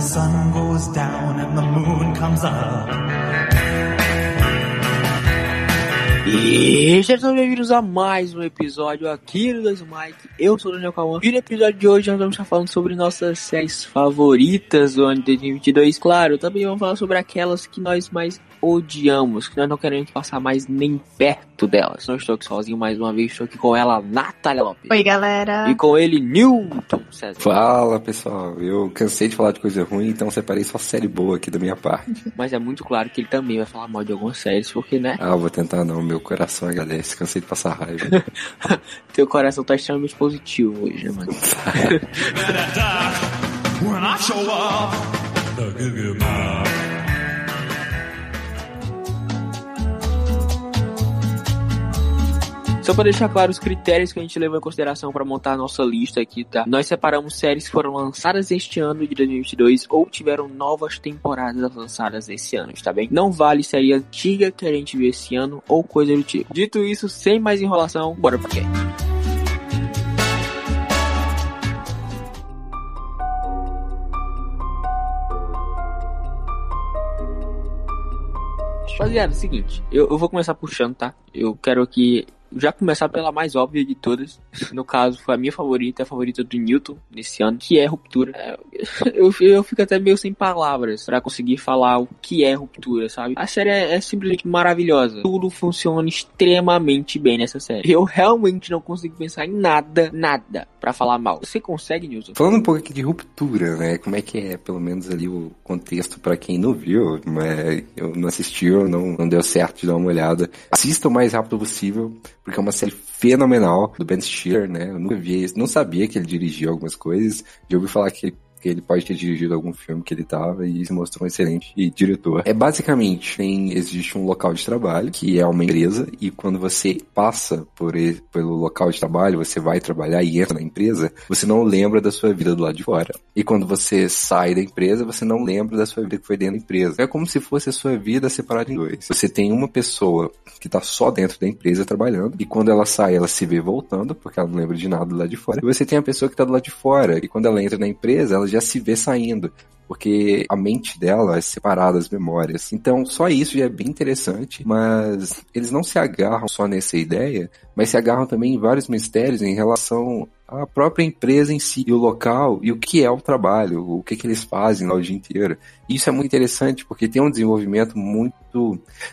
sun goes down and the moon comes up. E sejam bem-vindos a mais um episódio aqui do Dois Mike. Eu sou o Daniel Calma e no episódio de hoje nós vamos estar falando sobre nossas séries favoritas do ano de 2022. Claro, também vamos falar sobre aquelas que nós mais odiamos, que nós não queremos passar mais nem perto delas. Não estou aqui sozinho mais uma vez, estou aqui com ela, Natália Lopes. Oi, galera. E com ele, Newton César. Fala pessoal, eu cansei de falar de coisa ruim, então separei só série boa aqui da minha parte. Mas é muito claro que ele também vai falar mal de algumas séries, porque, né? Ah, vou tentar não, meu coração agradece, cansei de passar raiva. Teu coração tá extremamente positivo hoje, né, mano? When I show up, the Goo Goo Mob. Só para deixar claro os critérios que a gente levou em consideração para montar a nossa lista aqui, tá? Nós separamos séries que foram lançadas este ano de 2022 ou tiveram novas temporadas lançadas esse ano, está bem? Não vale série antiga que a gente viu esse ano ou coisa do tipo. Dito isso, sem mais enrolação, bora pro quê? Rapaziada, é o seguinte, eu, eu vou começar puxando, tá? Eu quero aqui já começar pela mais óbvia de todas. No caso, foi a minha favorita, a favorita do Newton nesse ano, que é Ruptura. É, Eu, eu fico até meio sem palavras pra conseguir falar o que é Ruptura, sabe? A série é, é simplesmente maravilhosa. Tudo funciona extremamente bem nessa série. Eu realmente não consigo pensar em nada, nada pra falar mal. Você consegue, Newton? Falando um pouco aqui de ruptura, né? Como é que é, pelo menos ali, o contexto pra quem não viu, mas eu não assistiu, não, não deu certo de dar uma olhada. Assista o mais rápido possível, porque é uma série fenomenal do Ben Stiller, né? Eu nunca vi, não sabia que ele dirigia algumas coisas, já ouvi falar que ele que ele pode ter dirigido algum filme que ele tava e se mostrou um excelente diretor. É basicamente, tem, existe um local de trabalho, que é uma empresa, e quando você passa por ele, pelo local de trabalho, você vai trabalhar e entra na empresa, você não lembra da sua vida do lado de fora. E quando você sai da empresa, você não lembra da sua vida que foi dentro da empresa. É como se fosse a sua vida separada em dois. Você tem uma pessoa que tá só dentro da empresa trabalhando, e quando ela sai, ela se vê voltando, porque ela não lembra de nada do lado de fora. E você tem a pessoa que tá do lado de fora, e quando ela entra na empresa, ela já se vê saindo. Porque a mente dela é separada das memórias. Então, só isso já é bem interessante, mas eles não se agarram só nessa ideia, mas se agarram também em vários mistérios em relação à própria empresa em si, e o local, e o que é o trabalho, o que, que eles fazem lá o dia inteiro. Isso é muito interessante, porque tem um desenvolvimento muito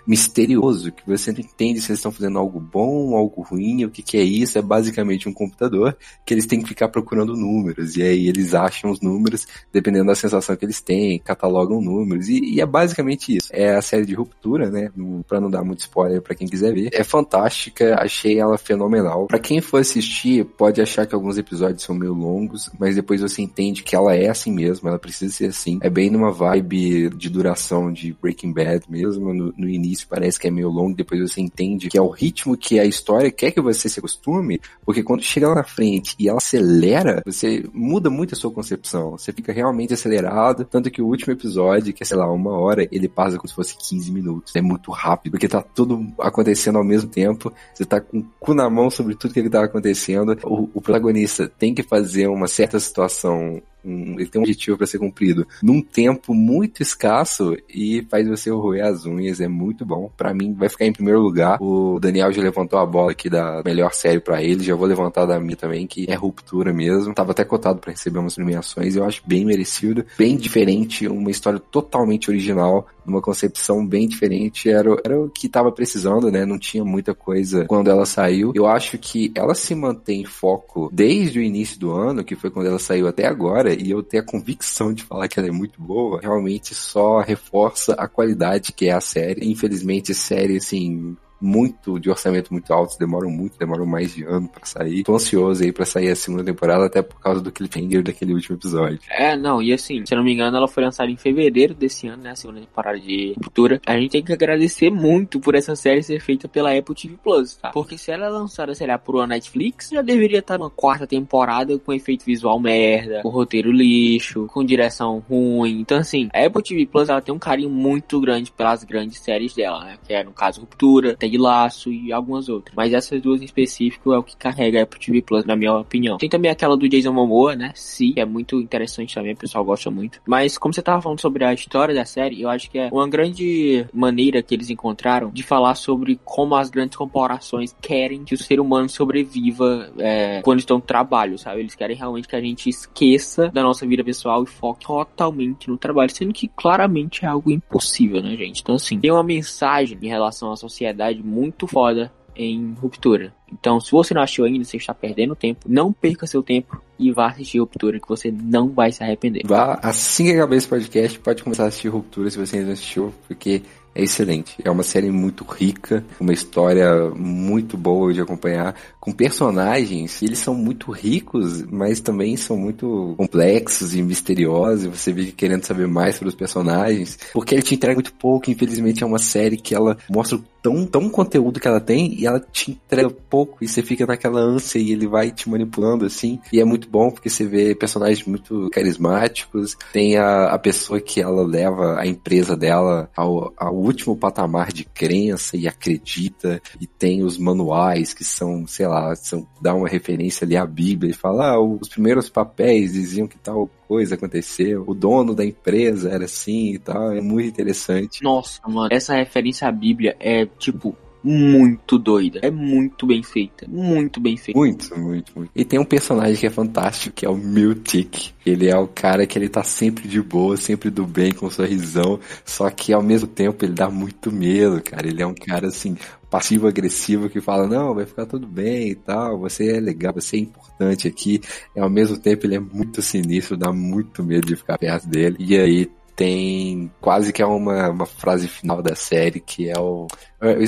misterioso, que você não entende se eles estão fazendo algo bom, algo ruim, o que, que é isso, é basicamente um computador que eles têm que ficar procurando números, e aí eles acham os números, dependendo da sensação que eles têm, catalogam números, e, e é basicamente isso. É a série de ruptura, né, pra não dar muito spoiler para quem quiser ver. É fantástica, achei ela fenomenal. Para quem for assistir, pode achar que alguns episódios são meio longos, mas depois você entende que ela é assim mesmo, ela precisa ser assim. É bem numa vibe de duração de Breaking Bad mesmo, no, no início parece que é meio longo, depois você entende que é o ritmo que a história quer que você se acostume, porque quando chega lá na frente e ela acelera, você muda muito a sua concepção, você fica realmente acelerado, tanto que o último episódio, que é, sei lá, uma hora, ele passa como se fosse 15 minutos, é muito rápido, porque tá tudo acontecendo ao mesmo tempo, você tá com o cu na mão sobre tudo que ele tá acontecendo, o, o protagonista tem que fazer uma certa situação um- ele tem um objetivo para ser cumprido num tempo muito escasso e faz você roer as unhas, é muito bom. Pra mim vai ficar em primeiro lugar. O Daniel já levantou a bola aqui da melhor série pra ele, já vou levantar da minha também, que é ruptura mesmo. Tava até cotado pra receber umas premiações, eu acho bem merecido, bem diferente, uma história totalmente original, numa concepção bem diferente, era, era o que tava precisando, né? Não tinha muita coisa quando ela saiu. Eu acho que ela se mantém em foco desde o início do ano, que foi quando ela saiu até agora, e eu tenho a convicção de falar que ela é muito boa, realmente só reforça a qualidade que é a série. Infelizmente, série, assim, muito de orçamento muito alto, demoram muito, demoram mais de ano pra sair. Tô ansioso aí pra sair a segunda temporada, até por causa do cliffhanger daquele último episódio. É, não, e assim, se eu não me engano, ela foi lançada em fevereiro desse ano, né? A segunda temporada de Ruptura. A gente tem que agradecer muito por essa série ser feita pela Apple TV Plus, tá? Porque se ela é lançada, sei lá, por uma Netflix, já deveria estar numa quarta temporada com efeito visual merda, com roteiro lixo, com direção ruim. Então, assim, a Apple TV Plus ela tem um carinho muito grande pelas grandes séries dela, né? Que é, no caso, Ruptura, tem Ted Laço e algumas outras. Mas essas duas em específico é o que carrega a Apple TV Plus, na minha opinião. Tem também aquela do Jason Momoa, né? Sim, é muito interessante também, o pessoal gosta muito. Mas como você tava falando sobre a história da série, eu acho que é uma grande maneira que eles encontraram de falar sobre como as grandes corporações querem que o ser humano sobreviva é, quando estão no trabalho, sabe? Eles querem realmente que a gente esqueça da nossa vida pessoal e foque totalmente no trabalho, sendo que claramente é algo impossível, né, gente? Então, assim, tem uma mensagem em relação à sociedade muito foda em Ruptura. Então, se você não assistiu ainda, você está perdendo tempo. Não perca seu tempo e vá assistir Ruptura, que você não vai se arrepender. Vá, assim que acabar esse podcast, pode começar a assistir Ruptura se você ainda não assistiu, porque é excelente. É uma série muito rica, uma história muito boa de acompanhar, com personagens, eles são muito ricos, mas também são muito complexos e misteriosos, e você fica querendo saber mais sobre os personagens, porque ele te entrega muito pouco, infelizmente é uma série que ela mostra tão, tão conteúdo que ela tem, e ela te entrega pouco, e você fica naquela ânsia, e ele vai te manipulando, assim, e é muito bom, porque você vê personagens muito carismáticos, tem a, a pessoa que ela leva a empresa dela ao, ao último patamar de crença e acredita, e tem os manuais que são, sei lá, são, dá uma referência ali à Bíblia e fala, ah, os primeiros papéis diziam que tal coisa aconteceu, o dono da empresa era assim e tal, é muito interessante. Nossa, mano, essa referência à Bíblia é tipo muito doida. É muito bem feita. Muito bem feita. Muito, muito, muito. E tem um personagem que é fantástico, que é o Miltic. Ele é o cara que ele tá sempre de boa, sempre do bem, com um sorrisão. Só que ao mesmo tempo ele dá muito medo, cara. Ele é um cara assim, passivo-agressivo que fala, não, vai ficar tudo bem e tal, você é legal, você é importante aqui. E ao mesmo tempo ele é muito sinistro, dá muito medo de ficar perto dele. E aí tem quase que é uma, uma frase final da série que é o.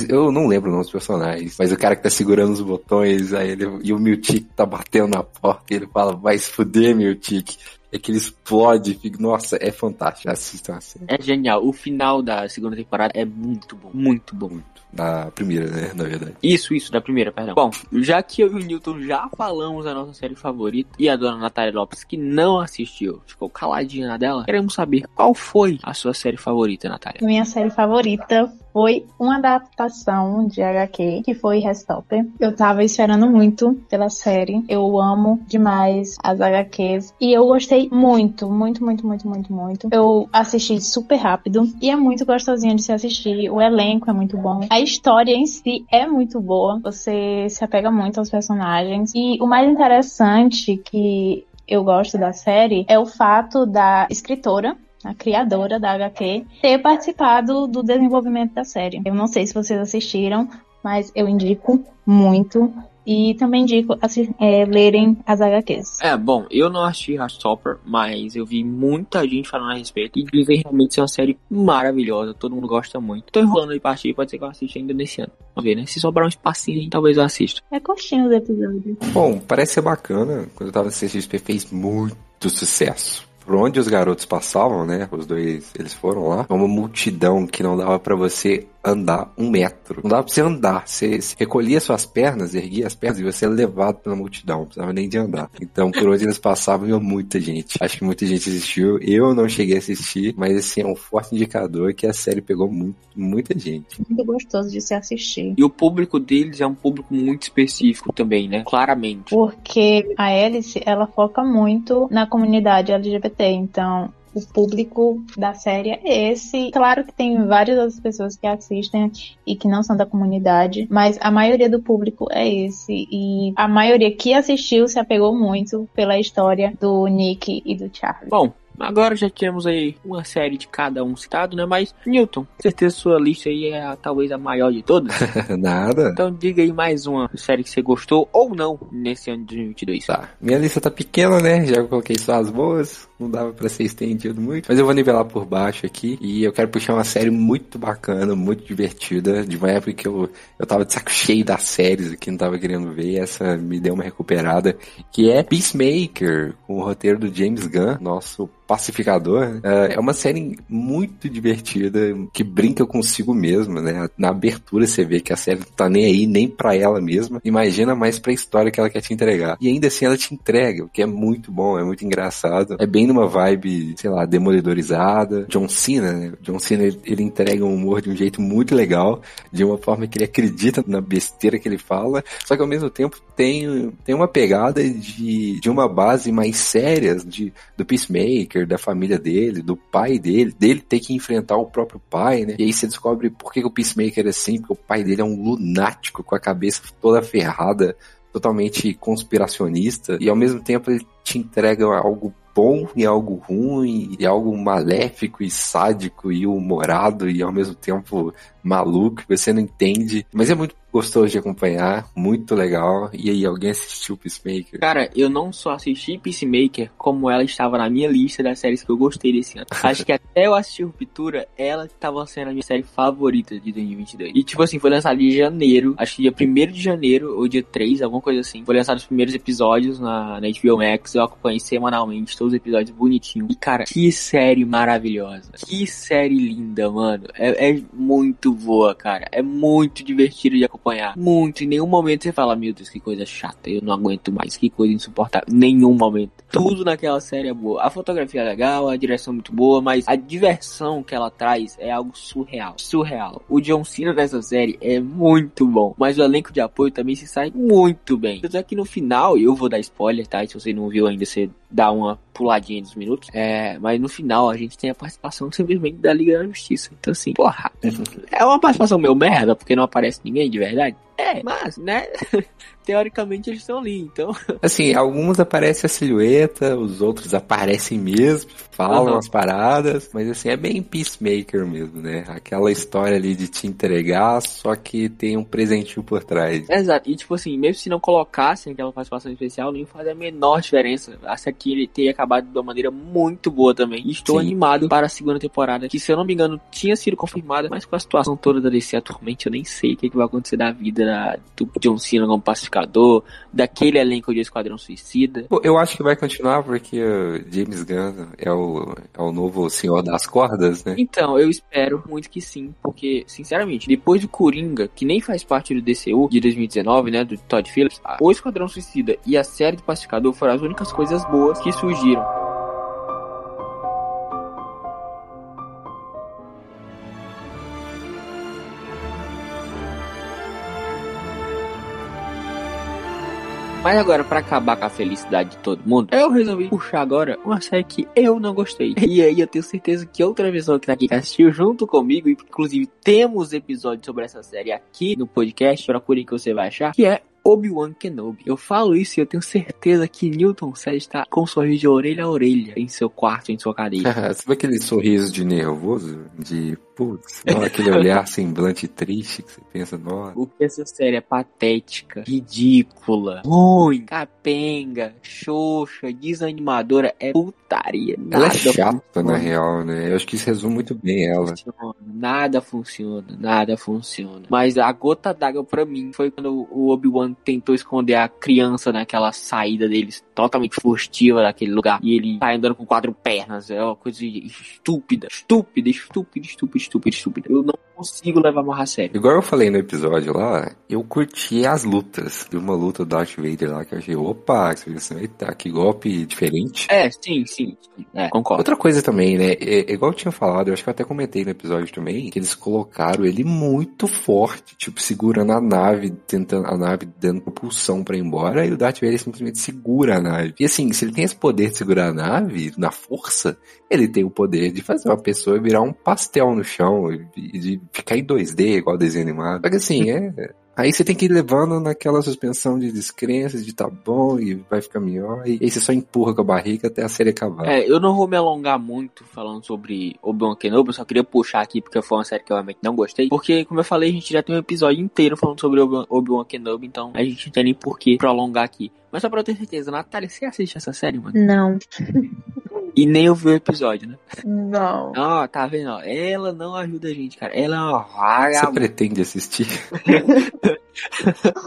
Eu não lembro o nome dos personagens, mas o cara que tá segurando os botões, aí ele, e o Miltic tá batendo na porta e ele fala, vai se fuder, Miltic. É que ele explode, fica, nossa, é fantástico. Assistam a série. É genial. O final da segunda temporada é muito bom. Muito bom. Muito. Da primeira, né? Na verdade. Isso, isso, da primeira, perdão. Bom, já que eu e o Newton já falamos da nossa série favorita e a dona Natália Lopes, que não assistiu, ficou caladinha na dela, queremos saber qual foi a sua série favorita, Natália. Minha série favorita foi uma adaptação de HQ, que foi Restopper. Eu tava esperando muito pela série. Eu amo demais as HQs. E eu gostei muito, muito, muito, muito, muito, muito. Eu assisti super rápido. E é muito gostosinho de se assistir. O elenco é muito bom. A história em si é muito boa. Você se apega muito aos personagens. E o mais interessante que eu gosto da série é o fato da escritora a criadora da HQ, ter participado do desenvolvimento da série. Eu não sei se vocês assistiram, mas eu indico muito. E também indico assim, é, lerem as HQs. É, bom, eu não assisti Heartstopper, mas eu vi muita gente falando a respeito e dizem realmente ser uma série maravilhosa, todo mundo gosta muito. Tô enrolando de partir, pode ser que eu assista ainda nesse ano. Vamos ver, né? Se sobrar um espacinho, talvez eu assista. É curtinho os episódios. Bom, parece ser bacana. Quando eu tava assistindo, fez muito sucesso por onde os garotos passavam, né? Os dois, eles foram lá. Uma multidão que não dava para você andar um metro. Não dava pra você andar. Você recolhia suas pernas, erguia as pernas e você era levado pela multidão. Não precisava nem de andar. Então, por onde eles passavam, ia muita gente. Acho que muita gente assistiu. Eu não cheguei a assistir, mas assim, é um forte indicador que a série pegou muito, muita gente. Muito gostoso de se assistir. E o público deles é um público muito específico também, né? Claramente. Porque a Alice, ela foca muito na comunidade LGBT. Então, o público da série é esse. Claro que tem várias outras pessoas que assistem e que não são da comunidade, mas a maioria do público é esse. E a maioria que assistiu se apegou muito pela história do Nick e do Charlie. Bom, Agora já temos aí uma série de cada um citado, né? Mas, Newton, com certeza sua lista aí é a, talvez a maior de todas. Nada. Então diga aí mais uma série que você gostou ou não nesse ano de 2022. Tá. Minha lista tá pequena, né? Já coloquei só as boas. Não dava pra ser estendido muito. Mas eu vou nivelar por baixo aqui. E eu quero puxar uma série muito bacana, muito divertida. De uma época que eu, eu tava de saco cheio das séries aqui, não tava querendo ver. Essa me deu uma recuperada. Que é Peacemaker, com o roteiro do James Gunn, nosso pacificador. É, é uma série muito divertida, que brinca consigo mesma, né? Na abertura você vê que a série não tá nem aí, nem pra ela mesma. Imagina mais pra história que ela quer te entregar. E ainda assim ela te entrega, o que é muito bom, é muito engraçado. É bem numa vibe, sei lá, demolidorizada. John Cena, né? John Cena, ele, ele entrega um humor de um jeito muito legal, de uma forma que ele acredita na besteira que ele fala, só que ao mesmo tempo tem, tem uma pegada de, de uma base mais séria de, do Peacemaker, da família dele, do pai dele, dele ter que enfrentar o próprio pai, né? E aí você descobre por que o Peacemaker é assim, porque o pai dele é um lunático com a cabeça toda ferrada, totalmente conspiracionista, e ao mesmo tempo ele te entrega algo bom e algo ruim, e algo maléfico e sádico e humorado e ao mesmo tempo maluco, você não entende. Mas é muito gostoso de acompanhar, muito legal. E aí, alguém assistiu Peacemaker? Cara, eu não só assisti Peacemaker, como ela estava na minha lista das séries que eu gostei desse ano. Acho que até eu assistir Ruptura, ela estava sendo a minha série favorita de 2022. E tipo assim, foi lançada em janeiro, acho que dia 1 de janeiro, ou dia 3, alguma coisa assim. Foi lançado os primeiros episódios na, na HBO Max, eu acompanhei semanalmente todos os episódios bonitinhos. E cara, que série maravilhosa. Que série linda, mano. É, é muito boa, cara. É muito divertido de acompanhar. Muito. Em nenhum momento você fala, meu Deus, que coisa chata. Eu não aguento mais. Que coisa insuportável. Nenhum momento. Tudo naquela série é boa. A fotografia é legal, a direção é muito boa, mas a diversão que ela traz é algo surreal. Surreal. O John Cena dessa série é muito bom. Mas o elenco de apoio também se sai muito bem. É que no final, eu vou dar spoiler, tá? Se você não viu ainda, você dá uma puladinha dos minutos. É, mas no final a gente tem a participação simplesmente da Liga da Justiça. Então assim, porra, é uma participação meio merda, porque não aparece ninguém de verdade. É, mas, né? Teoricamente eles estão ali, então. Assim, alguns aparecem a silhueta, os outros aparecem mesmo, falam Uhum. as paradas, mas assim, é bem peacemaker mesmo, né? Aquela história ali de te entregar, só que tem um presentinho por trás. Exato, e tipo assim, mesmo se não colocassem aquela participação especial, não fazer a menor diferença. Essa aqui ele teria acabado de uma maneira muito boa também. E estou Sim. animado para a segunda temporada, que se eu não me engano tinha sido confirmada, mas com a situação toda da DC atualmente, eu nem sei o que, que vai acontecer da vida da, do John Cena como pacificador, daquele elenco de Esquadrão Suicida. Eu acho que vai continuar porque James Gunn é o, é o novo senhor das cordas, né? Então, eu espero muito que sim, porque, sinceramente, depois do Coringa, que nem faz parte do DCU de 2019, né, do Todd Phillips, o Esquadrão Suicida e a série do Pacificador foram as únicas coisas boas que surgiram. Mas agora, pra acabar com a felicidade de todo mundo, eu resolvi puxar agora uma série que eu não gostei. E aí eu tenho certeza que outra pessoa que tá aqui que assistiu junto comigo, e inclusive temos episódios sobre essa série aqui no podcast, procurem que você vai achar, que é Obi-Wan Kenobi. Eu falo isso e eu tenho certeza que Newton Sede está com um sorriso de orelha a orelha em seu quarto, em sua cadeira. Sabe aquele sorriso de nervoso? De putz, aquele olhar semblante triste que você pensa, nossa. O que essa série é patética, ridícula, ruim, capenga, xoxa, desanimadora, é putaria. Ela é Nada chata, funciona. na real, né? Eu acho que isso resume muito bem ela. nada funciona, nada funciona. Mas a gota d'água pra mim foi quando o Obi-Wan tentou esconder a criança naquela saída deles totalmente furtiva daquele lugar. E ele tá andando com quatro pernas. É uma coisa estúpida, estúpida, estúpida, estúpida, estúpida, estúpida. Eu não consigo levar mais a sério. Igual eu falei no episódio lá, eu curti as lutas. De uma luta do Darth Vader lá que eu achei, opa, eita, que golpe diferente. É, sim, sim. É, concordo. Outra coisa também, né? É, é igual eu tinha falado, eu acho que eu até comentei no episódio também, que eles colocaram ele muito forte, tipo, segurando a nave, tentando a nave dando propulsão pra ir embora, e o Darth Vader simplesmente segura a nave. E assim, se ele tem esse poder de segurar a nave na força, ele tem o poder de fazer uma pessoa virar um pastel no chão e e de ficar em 2D, igual desenho animado. Só que assim, é. Aí você tem que ir levando naquela suspensão de descrenças, de tá bom e vai ficar melhor. E aí você só empurra com a barriga até a série acabar. É, eu não vou me alongar muito falando sobre Obi-Wan Kenobi, eu só queria puxar aqui porque foi uma série que eu realmente não gostei. Porque, como eu falei, a gente já tem um episódio inteiro falando sobre Obi- Obi-Wan Kenobi, então a gente não tem nem por que prolongar aqui. Mas só pra eu ter certeza, Natália, você assiste essa série, mano? Não, E nem ouviu o episódio, né? não. Ó, tá vendo? ó? Ela não ajuda a gente, cara. Ela é uma Você vagabunda. pretende assistir?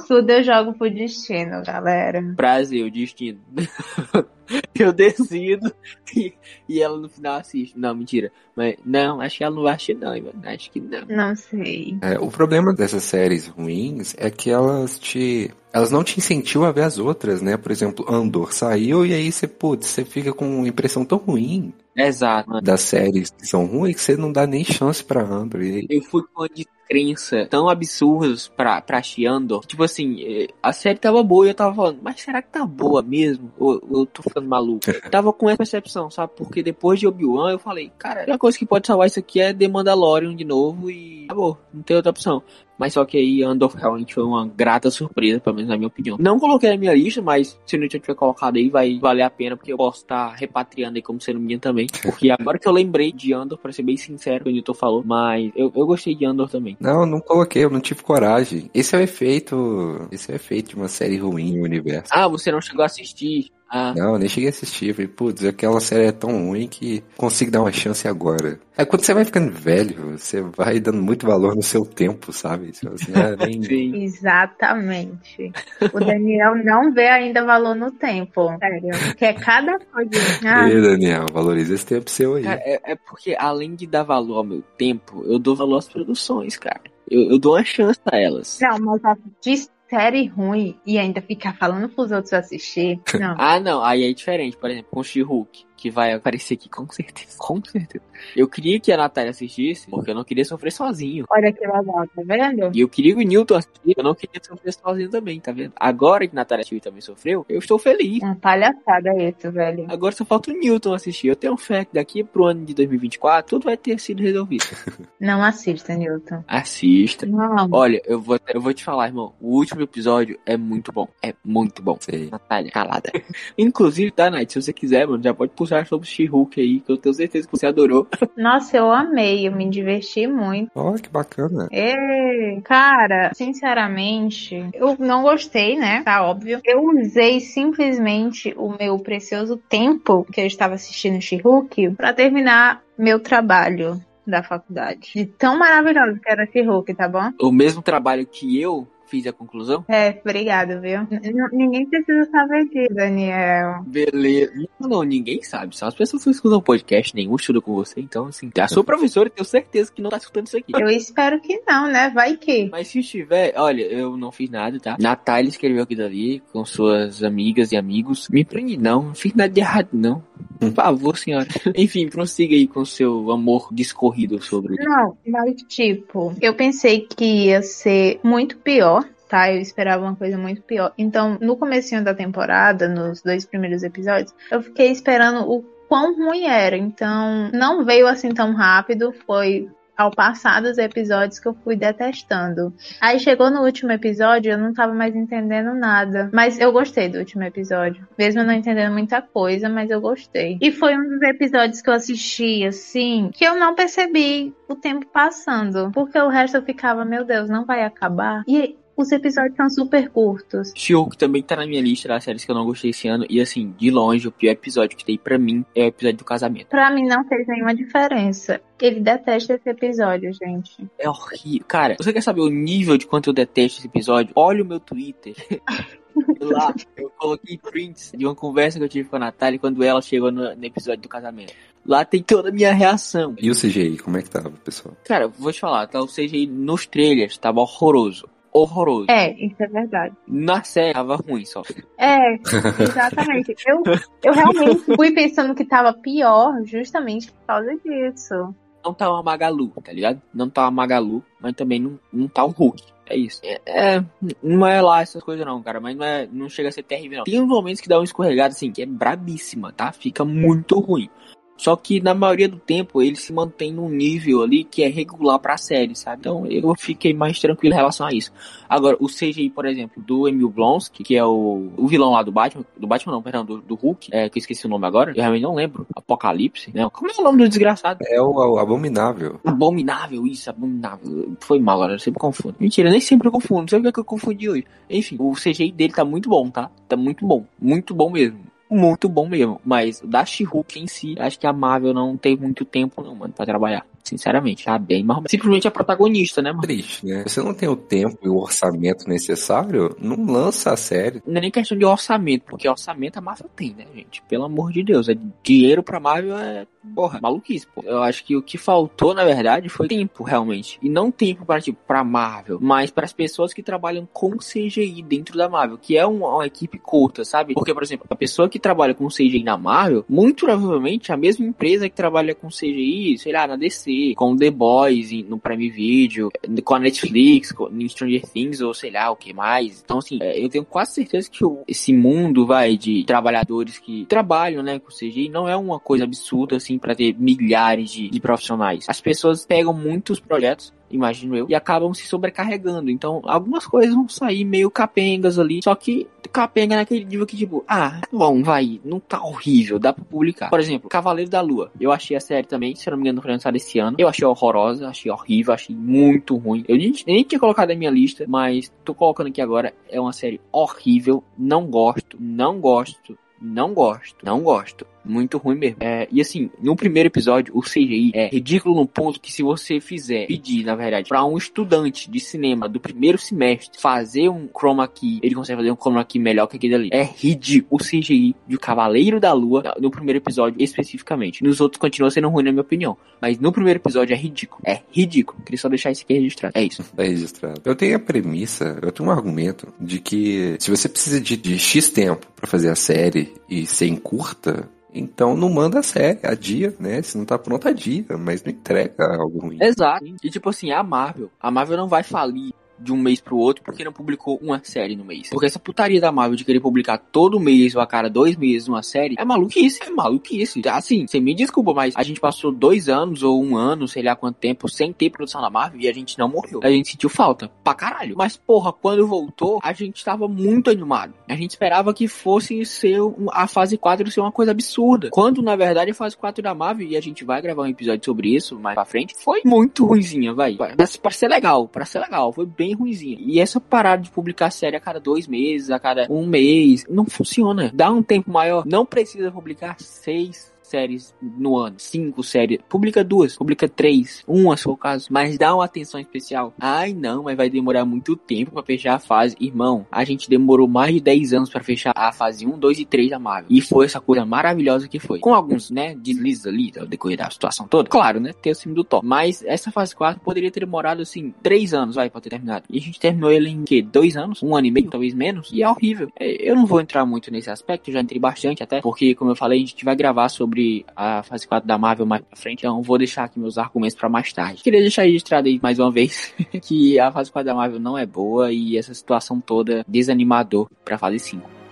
Tudo eu jogo pro destino, galera. Prazer, o destino. eu decido e, e ela no final assiste. Não, mentira. Mas não, acho que ela não vai assistir, não, mano. Acho que não. Não sei. É, o problema dessas séries ruins é que elas te. Elas não te incentivam a ver as outras, né? Por exemplo, Andor saiu e aí você, putz, você fica com uma impressão tão ruim Exato. das séries que são ruins que você não dá nem chance pra Andor. E aí, Eu fui com uma descrença tão absurdas pra, pra Andor. Tipo assim, eh, a série tava boa e eu tava falando, mas será que tá boa mesmo? Ou ou eu tô ficando maluco? tava com essa percepção, sabe? Porque depois de Obi-Wan eu falei, cara, a coisa que pode salvar isso aqui é The Mandalorian de novo e acabou, não tem outra opção. Mas só que aí Andor realmente foi uma grata surpresa, pelo menos na minha opinião. Não coloquei na minha lista, mas se o Newton tiver colocado aí, vai valer a pena, porque eu posso estar repatriando aí como sendo minha também. Porque agora que eu lembrei de Andor, pra ser bem sincero, o Newton falou, mas eu, eu gostei de Andor também. Não, não coloquei, eu não tive coragem. Esse é o efeito. Esse é o efeito de uma série ruim no universo. Ah, você não chegou a assistir. Ah, Não, eu nem cheguei a assistir. Falei, putz, aquela série é tão ruim que consigo dar uma chance agora. É quando você vai ficando velho, você vai dando muito valor no seu tempo, sabe? Você assim, ah, nem-. Exatamente. O Daniel não vê ainda valor no tempo. Sério. Que é cada coisa. Ah, Ê, Daniel, valoriza esse tempo seu aí. Cara, é, é porque além de dar valor ao meu tempo, eu dou valor às produções, cara. Eu, eu dou uma chance a elas. não, mas assistir série ruim e ainda ficar falando pros outros assistir. Não. Ah, não, aí é diferente, por exemplo, com o She-Hulk, que vai aparecer aqui com certeza, com certeza. Eu queria que a Natália assistisse, porque eu não queria sofrer sozinho. Olha que legal, tá vendo? E eu queria que o Newton assistisse, eu não queria sofrer sozinho também, tá vendo? Agora que a Natália assistiu também sofreu, eu estou feliz. Uma palhaçada esse, velho. Agora só falta o Newton assistir. Eu tenho fé que daqui pro ano de 2024 tudo vai ter sido resolvido. Não assista, Newton. Assista. Não. Olha, eu vou, eu vou te falar, irmão. O último episódio é muito bom. É muito bom. Sei. Natália, calada. Inclusive, tá, Night? Se você quiser, mano, já pode puxar sobre o She-Hulk aí, que eu tenho certeza que você adorou. Nossa, eu amei, eu me diverti muito. Ó, que bacana. É, cara, sinceramente, eu não gostei, né? Tá óbvio. Eu usei simplesmente o meu precioso tempo que eu estava assistindo She-Hulk pra terminar meu trabalho da faculdade. De tão maravilhoso que era She-Hulk, tá bom? O mesmo trabalho que eu fiz a conclusão. É, obrigado, viu? N- ninguém precisa saber disso, Daniel. Beleza. Não, não, ninguém sabe. Só as pessoas que escutam o podcast, nenhum estuda com você. Então, assim, a sua professora, tenho certeza que não tá escutando isso aqui. Eu espero que não, né? Vai que. Mas se estiver, olha, eu não fiz nada, tá? Natália escreveu aquilo ali com suas amigas e amigos. Me prende não, não fiz nada de errado, não. Por favor, senhora. Enfim, prossiga aí com o seu amor discorrido sobre. Não, mas tipo, eu pensei que ia ser muito pior. Tá, eu esperava uma coisa muito pior. Então, no comecinho da temporada, nos dois primeiros episódios, eu fiquei esperando o quão ruim era. Então, não veio assim tão rápido. Foi ao passar dos episódios que eu fui detestando. Aí chegou no último episódio, eu não tava mais entendendo nada. Mas eu gostei do último episódio. Mesmo não entendendo muita coisa, mas eu gostei. E foi um dos episódios que eu assisti, assim, que eu não percebi o tempo passando. Porque o resto eu ficava, meu Deus, não vai acabar. E os episódios são super curtos. She-Hulk também tá na minha lista das séries que eu não gostei esse ano. E assim, de longe, o pior episódio que tem pra mim é o episódio do casamento. Pra mim não fez nenhuma diferença. Ele detesta esse episódio, gente. É horrível. Cara, você quer saber o nível de quanto eu detesto esse episódio? Olha o meu Twitter. Lá, eu coloquei prints de uma conversa que eu tive com a Natália quando ela chegou no, no episódio do casamento. Lá tem toda a minha reação. E o CGI, como é que tava, pessoal? Cara, vou te falar, tá? O CGI nos trailers tava horroroso. Horroroso. É, isso é verdade. Na série tava ruim só. É, exatamente. eu, eu realmente fui pensando que tava pior justamente por causa disso. Não tá uma Magalu, tá ligado? Não tá uma Magalu, mas também não, não tá um Hulk. É isso. É, é, não é lá essas coisas não, cara, mas não, é, não chega a ser terrível não. Tem uns momentos que dá uma escorregada assim, que é brabíssima, tá? Fica muito ruim. Só que na maioria do tempo ele se mantém num nível ali que é regular pra série, sabe? Então eu fiquei mais tranquilo em relação a isso. Agora, o CGI, por exemplo, do Emil Blonsky, que é o, o vilão lá do Batman, do Batman não, perdão, do, do Hulk, é, que eu esqueci o nome agora, eu realmente não lembro. Apocalipse, né? Como é o nome do desgraçado? É o, o Abominável. Abominável, isso, abominável. Foi mal agora, eu sempre confundo. Mentira, nem sempre eu confundo, não sei o que, é que eu confundi hoje. Enfim, o CGI dele tá muito bom, tá? Tá muito bom, muito bom mesmo. Muito bom mesmo, mas o da She-Hulk em si, acho que a Marvel não tem muito tempo não, mano, pra trabalhar. Sinceramente, tá bem mal. Simplesmente a protagonista, né, mano? Triste, né? Você não tem o tempo e o orçamento necessário, não lança a série. Não é nem questão de orçamento, porque orçamento a Marvel tem, né, gente? Pelo amor de Deus. É dinheiro pra Marvel é, porra, maluquice, pô. Eu acho que o que faltou, na verdade, foi tempo, realmente. E não tempo para, tipo, pra Marvel, mas para as pessoas que trabalham com CGI dentro da Marvel, que é uma, uma equipe curta, sabe? Porque, por exemplo, a pessoa que trabalha com CGI na Marvel, muito provavelmente a mesma empresa que trabalha com CGI, sei lá, na DC, com The Boys no Prime Video, com a Netflix, com Stranger Things, ou sei lá, o que mais. Então, assim, é, eu tenho quase certeza que esse mundo, vai, de trabalhadores que trabalham, né, com CGI, não é uma coisa absurda, assim, para ter milhares de, de profissionais. As pessoas pegam muitos projetos imagino eu, e acabam se sobrecarregando. Então, algumas coisas vão sair meio capengas ali, só que capenga naquele nível que, tipo, ah, bom, vai, não tá horrível, dá pra publicar. Por exemplo, Cavaleiro da Lua. Eu achei a série também, se não me engano, foi lançada esse ano. Eu achei horrorosa, achei horrível, achei muito ruim. Eu nem, nem tinha colocado na minha lista, mas tô colocando aqui agora. É uma série horrível, não gosto, não gosto, não gosto, não gosto. Muito ruim mesmo. É, e assim, no primeiro episódio, o CGI é ridículo no ponto que se você fizer pedir, na verdade, para um estudante de cinema do primeiro semestre fazer um chroma key, ele consegue fazer um chroma key melhor que aquele ali. É ridículo. O CGI de Cavaleiro da Lua, no primeiro episódio especificamente. Nos outros continua sendo ruim, na minha opinião. Mas no primeiro episódio é ridículo. É ridículo. Queria só deixar isso aqui registrado. É isso. É registrado. Eu tenho a premissa, eu tenho um argumento de que se você precisa de, de X tempo para fazer a série e ser em curta, então não manda a série, a dia, né? Se não tá pronta, a dia, mas não entrega algo ruim. Exato. E tipo assim, a Marvel. A Marvel não vai falir de um mês pro outro porque não publicou uma série no mês. Porque essa putaria da Marvel de querer publicar todo mês ou a cada dois meses uma série é maluquice, é maluquice. Assim, você me desculpa, mas a gente passou dois anos ou um ano, sei lá quanto tempo, sem ter produção da Marvel e a gente não morreu. A gente sentiu falta pra caralho. Mas porra, quando voltou, a gente tava muito animado. A gente esperava que fosse ser a fase 4 ser uma coisa absurda. Quando na verdade a fase 4 da Marvel, e a gente vai gravar um episódio sobre isso mais pra frente, foi muito ruimzinha, vai. Mas pra ser legal, pra ser legal, foi bem ruimzinha. E essa parada de publicar série a cada dois meses, a cada um mês, não funciona. Dá um tempo maior. Não precisa publicar seis séries no ano, cinco séries, publica duas, publica três, uma se for o caso, mas dá uma atenção especial. Ai não, mas vai demorar muito tempo para fechar a fase. Irmão, a gente demorou mais de 10 anos para fechar a fase 1, 2 e 3 da Marvel. E foi essa coisa maravilhosa que foi. Com alguns, né, deslizes ali, ao decorrer da situação toda. Claro, né, ter o filme do top. Mas essa fase 4 poderia ter demorado, assim, 3 anos, vai, pra ter terminado. E a gente terminou ele em, que, 2 anos? Um ano e meio, talvez menos. E é horrível. É, eu não vou entrar muito nesse aspecto, já entrei bastante até, porque, como eu falei, a gente vai gravar sobre sobre a fase 4 da Marvel mais pra frente, então vou deixar aqui meus argumentos para mais tarde. Queria deixar registrado aí mais uma vez que a fase 4 da Marvel não é boa e essa situação toda desanimador pra fase 5.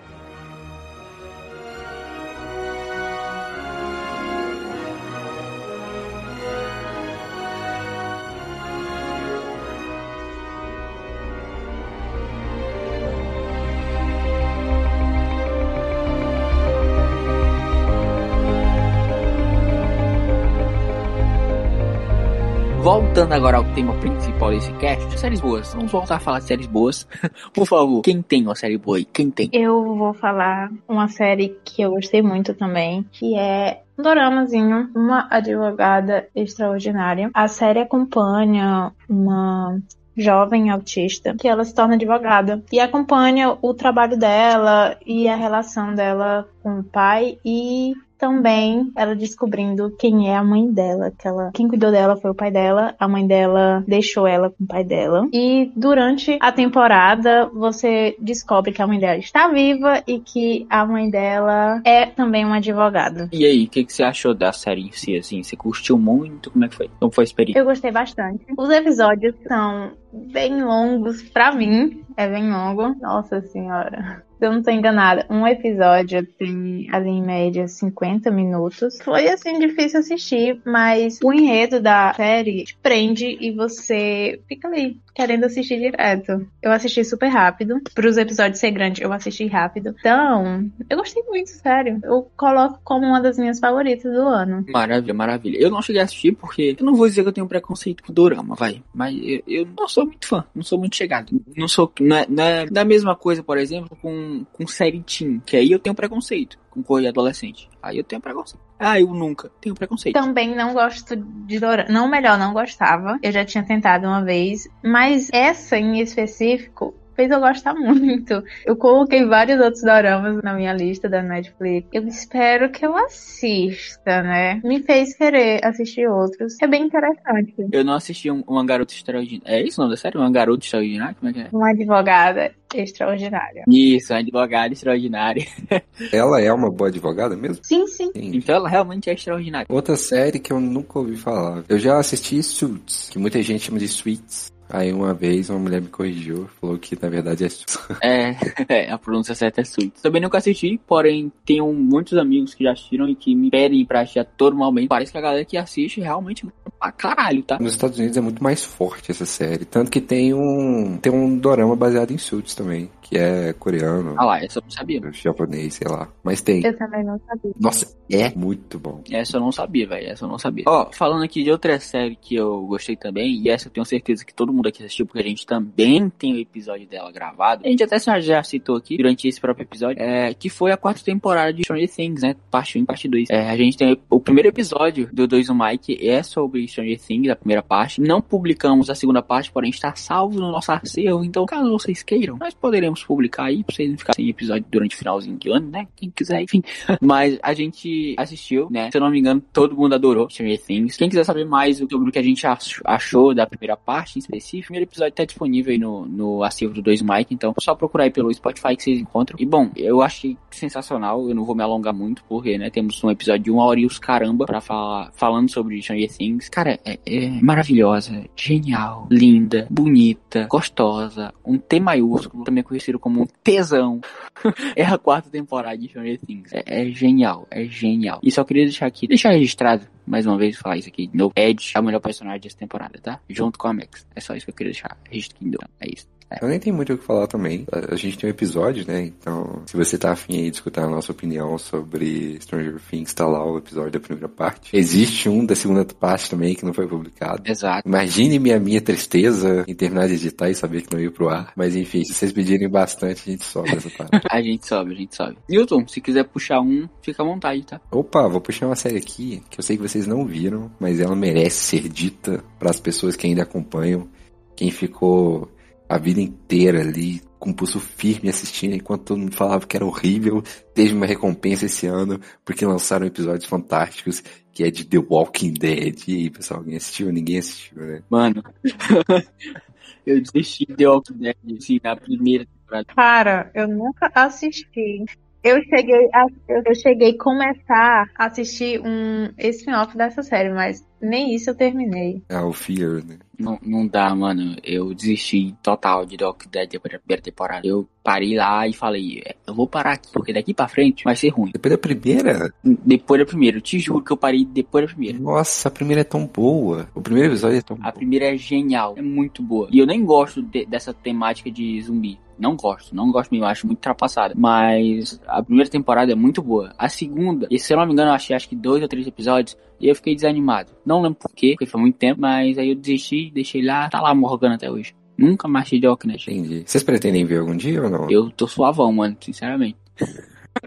Voltando agora ao tema principal desse cast, séries boas. Vamos voltar a falar de séries boas. Por favor, quem tem uma série boa aí? Quem tem? Eu vou falar uma série que eu gostei muito também, que é um doramazinho, Uma Advogada Extraordinária. A série acompanha uma jovem autista que ela se torna advogada e acompanha o trabalho dela e a relação dela com o pai e também ela descobrindo quem é a mãe dela, que ela, quem cuidou dela foi o pai dela, a mãe dela deixou ela com o pai dela. E durante a temporada você descobre que a mãe dela está viva e que a mãe dela é também uma advogada. E aí, o que, que você achou da série em si, assim? Você curtiu muito? Como é que foi? Como foi a experiência? Eu gostei bastante. Os episódios são bem longos pra mim. É bem longo. Nossa senhora se eu não tô enganada, um episódio tem ali em média 50 minutos. Foi assim difícil assistir, mas o enredo da série te prende e você fica ali querendo assistir direto. Eu assisti super rápido. Para os episódios ser grande, eu assisti rápido. Então, eu gostei muito, sério. Eu coloco como uma das minhas favoritas do ano. Maravilha, maravilha. Eu não cheguei a assistir porque eu não vou dizer que eu tenho preconceito com dorama, vai. Mas eu, eu não sou muito fã, não sou muito chegado. Não sou. Não é, é da mesma coisa, por exemplo, com com, série teen, que aí eu tenho preconceito com correr adolescente. Aí eu tenho preconceito. Ah, eu nunca tenho preconceito. Também não gosto de dorama. Não, melhor, não gostava. Eu já tinha tentado uma vez. Mas essa em específico fez eu gostar muito. Eu coloquei vários outros doramas na minha lista da Netflix. Eu espero que eu assista, né? Me fez querer assistir outros. É bem interessante. Eu não assisti um, uma garota extraordinária. É isso o nome da série? Uma garota extraordinária? Como é que é? Uma advogada extraordinária. Isso, uma advogada extraordinária. Ela é uma boa advogada mesmo? Sim, sim. Sim. Então ela realmente é extraordinária. Outra série que eu nunca ouvi falar. Eu já assisti Suits, que muita gente chama de Sweets. Aí uma vez uma mulher me corrigiu, falou que na verdade é Suits. É, é, a pronúncia certa é Suits. Também nunca assisti, porém tenho muitos amigos que já assistiram e que me pedem pra assistir a todo momento. Parece que a galera que assiste realmente pra caralho, tá? Nos Estados Unidos é muito mais forte essa série. Tanto que tem um, tem um dorama baseado em Suits também, que é coreano, Ah lá, essa eu não sabia. japonês, sei lá. Mas tem. Eu também não sabia. Nossa, é muito bom. Essa eu não sabia, velho. Essa eu não sabia. Ó, falando aqui de outra série que eu gostei também, e essa eu tenho certeza que todo mundo aqui assistiu, porque a gente também tem o episódio dela gravado. A gente até já, citou aqui durante esse próprio episódio, é, que foi a quarta temporada de Stranger Things, né? Parte 1 e parte 2. É, a gente tem o primeiro episódio do 2 do Mike é sobre Stranger Things, a primeira parte. Não publicamos a segunda parte, porém está salvo no nosso acervo. Então, caso vocês queiram, nós poderemos publicar aí, pra vocês não ficarem sem episódio durante o finalzinho de ano, né? Quem quiser, enfim. Mas a gente assistiu, né? Se eu não me engano, todo mundo adorou Stranger Things. Quem quiser saber mais sobre o que a gente ach- achou da primeira parte em específico, o primeiro episódio tá disponível aí no, no acervo do 2 Mike, então é só procurar aí pelo Spotify que vocês encontram. E bom, eu achei sensacional, eu não vou me alongar muito, porque, né, temos um episódio de uma hora e os caramba pra falar, falando sobre Stranger Things. Cara, é, é maravilhosa, genial, linda, bonita, gostosa, um T maiúsculo, também conhecido como um tesão. é a quarta temporada de Stranger Things. É, é genial, é genial. E só queria deixar aqui, deixar registrado, mais uma vez, falar isso aqui de novo. Ed é o melhor personagem dessa temporada, tá? Junto com a Max. É só isso que eu queria deixar registrado. Então, é isso. Eu nem tenho muito o que falar também. A a gente tem um episódio, né? Então, se você tá afim aí de escutar a nossa opinião sobre Stranger Things, tá lá o episódio da primeira parte. Existe um da segunda parte também que não foi publicado. Exato. Imagine minha minha tristeza em terminar de editar e saber que não ia pro ar. Mas enfim, se vocês pedirem bastante, a gente sobe essa parte. A gente sobe, a gente sobe. Newton, se quiser puxar um, fica à vontade, tá? Opa, vou puxar uma série aqui que eu sei que vocês não viram, mas ela merece ser dita para as pessoas que ainda acompanham. Quem ficou a vida inteira ali com o pulso firme assistindo, enquanto todo mundo falava que era horrível, teve uma recompensa esse ano porque lançaram episódios fantásticos que é de The Walking Dead. E aí, pessoal, alguém assistiu? Ninguém assistiu, né? Mano, eu desisti de The Walking Dead, assim, na primeira temporada. Cara, eu nunca assisti. Eu cheguei a, eu eu cheguei a começar a assistir um spin-off dessa série, mas nem isso eu terminei. Ah, o Fear, né? Não, não dá, mano. Eu desisti total de Walking Dead depois da primeira temporada. Eu parei lá e falei, "É, eu vou parar aqui, porque daqui pra frente vai ser ruim. Depois da primeira, Depois da primeira, eu te juro que eu parei depois da primeira. nossa, a primeira é tão boa. O primeiro episódio é tão A bom. primeira é genial, é muito boa. E eu nem gosto de- dessa temática de zumbi. Não gosto, não gosto mesmo, acho muito ultrapassada. Mas a primeira temporada é muito boa. A segunda, e se eu não me engano, eu achei acho que dois ou três episódios, e eu fiquei desanimado. Não lembro porquê, porque foi muito tempo, mas aí eu desisti, deixei lá, tá lá morgando até hoje. Nunca mais tive The Walking Dead. Entendi. Vocês pretendem ver algum dia ou não? Eu tô suavão, mano, sinceramente.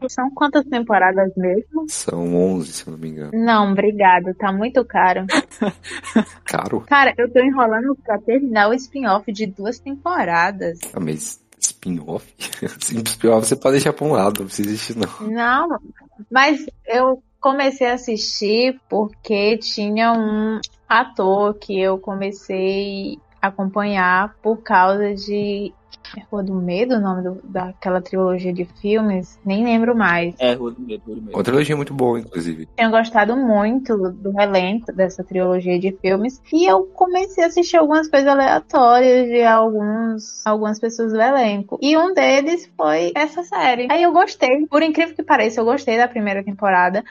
São quantas temporadas mesmo? São 11, se eu não me engano. Não, obrigado, tá muito caro. Caro? Cara, eu tô enrolando pra terminar o spin-off de duas temporadas. Ah, mas spin-off? Sim, spin-off você pode deixar pra um lado, não precisa existir não. Não, mas eu comecei a assistir porque tinha um ator que eu comecei a acompanhar por causa de. É Rua do Medo o nome do- daquela trilogia de filmes? Nem lembro mais. É, Rua do Medo, Rua do Medo. Outra trilogia muito boa, inclusive. Tinha gostado muito do elenco dessa trilogia de filmes e eu comecei a assistir algumas coisas aleatórias de alguns, algumas pessoas do elenco. E um deles foi essa série. Aí eu gostei. Por incrível que pareça, eu gostei da primeira temporada.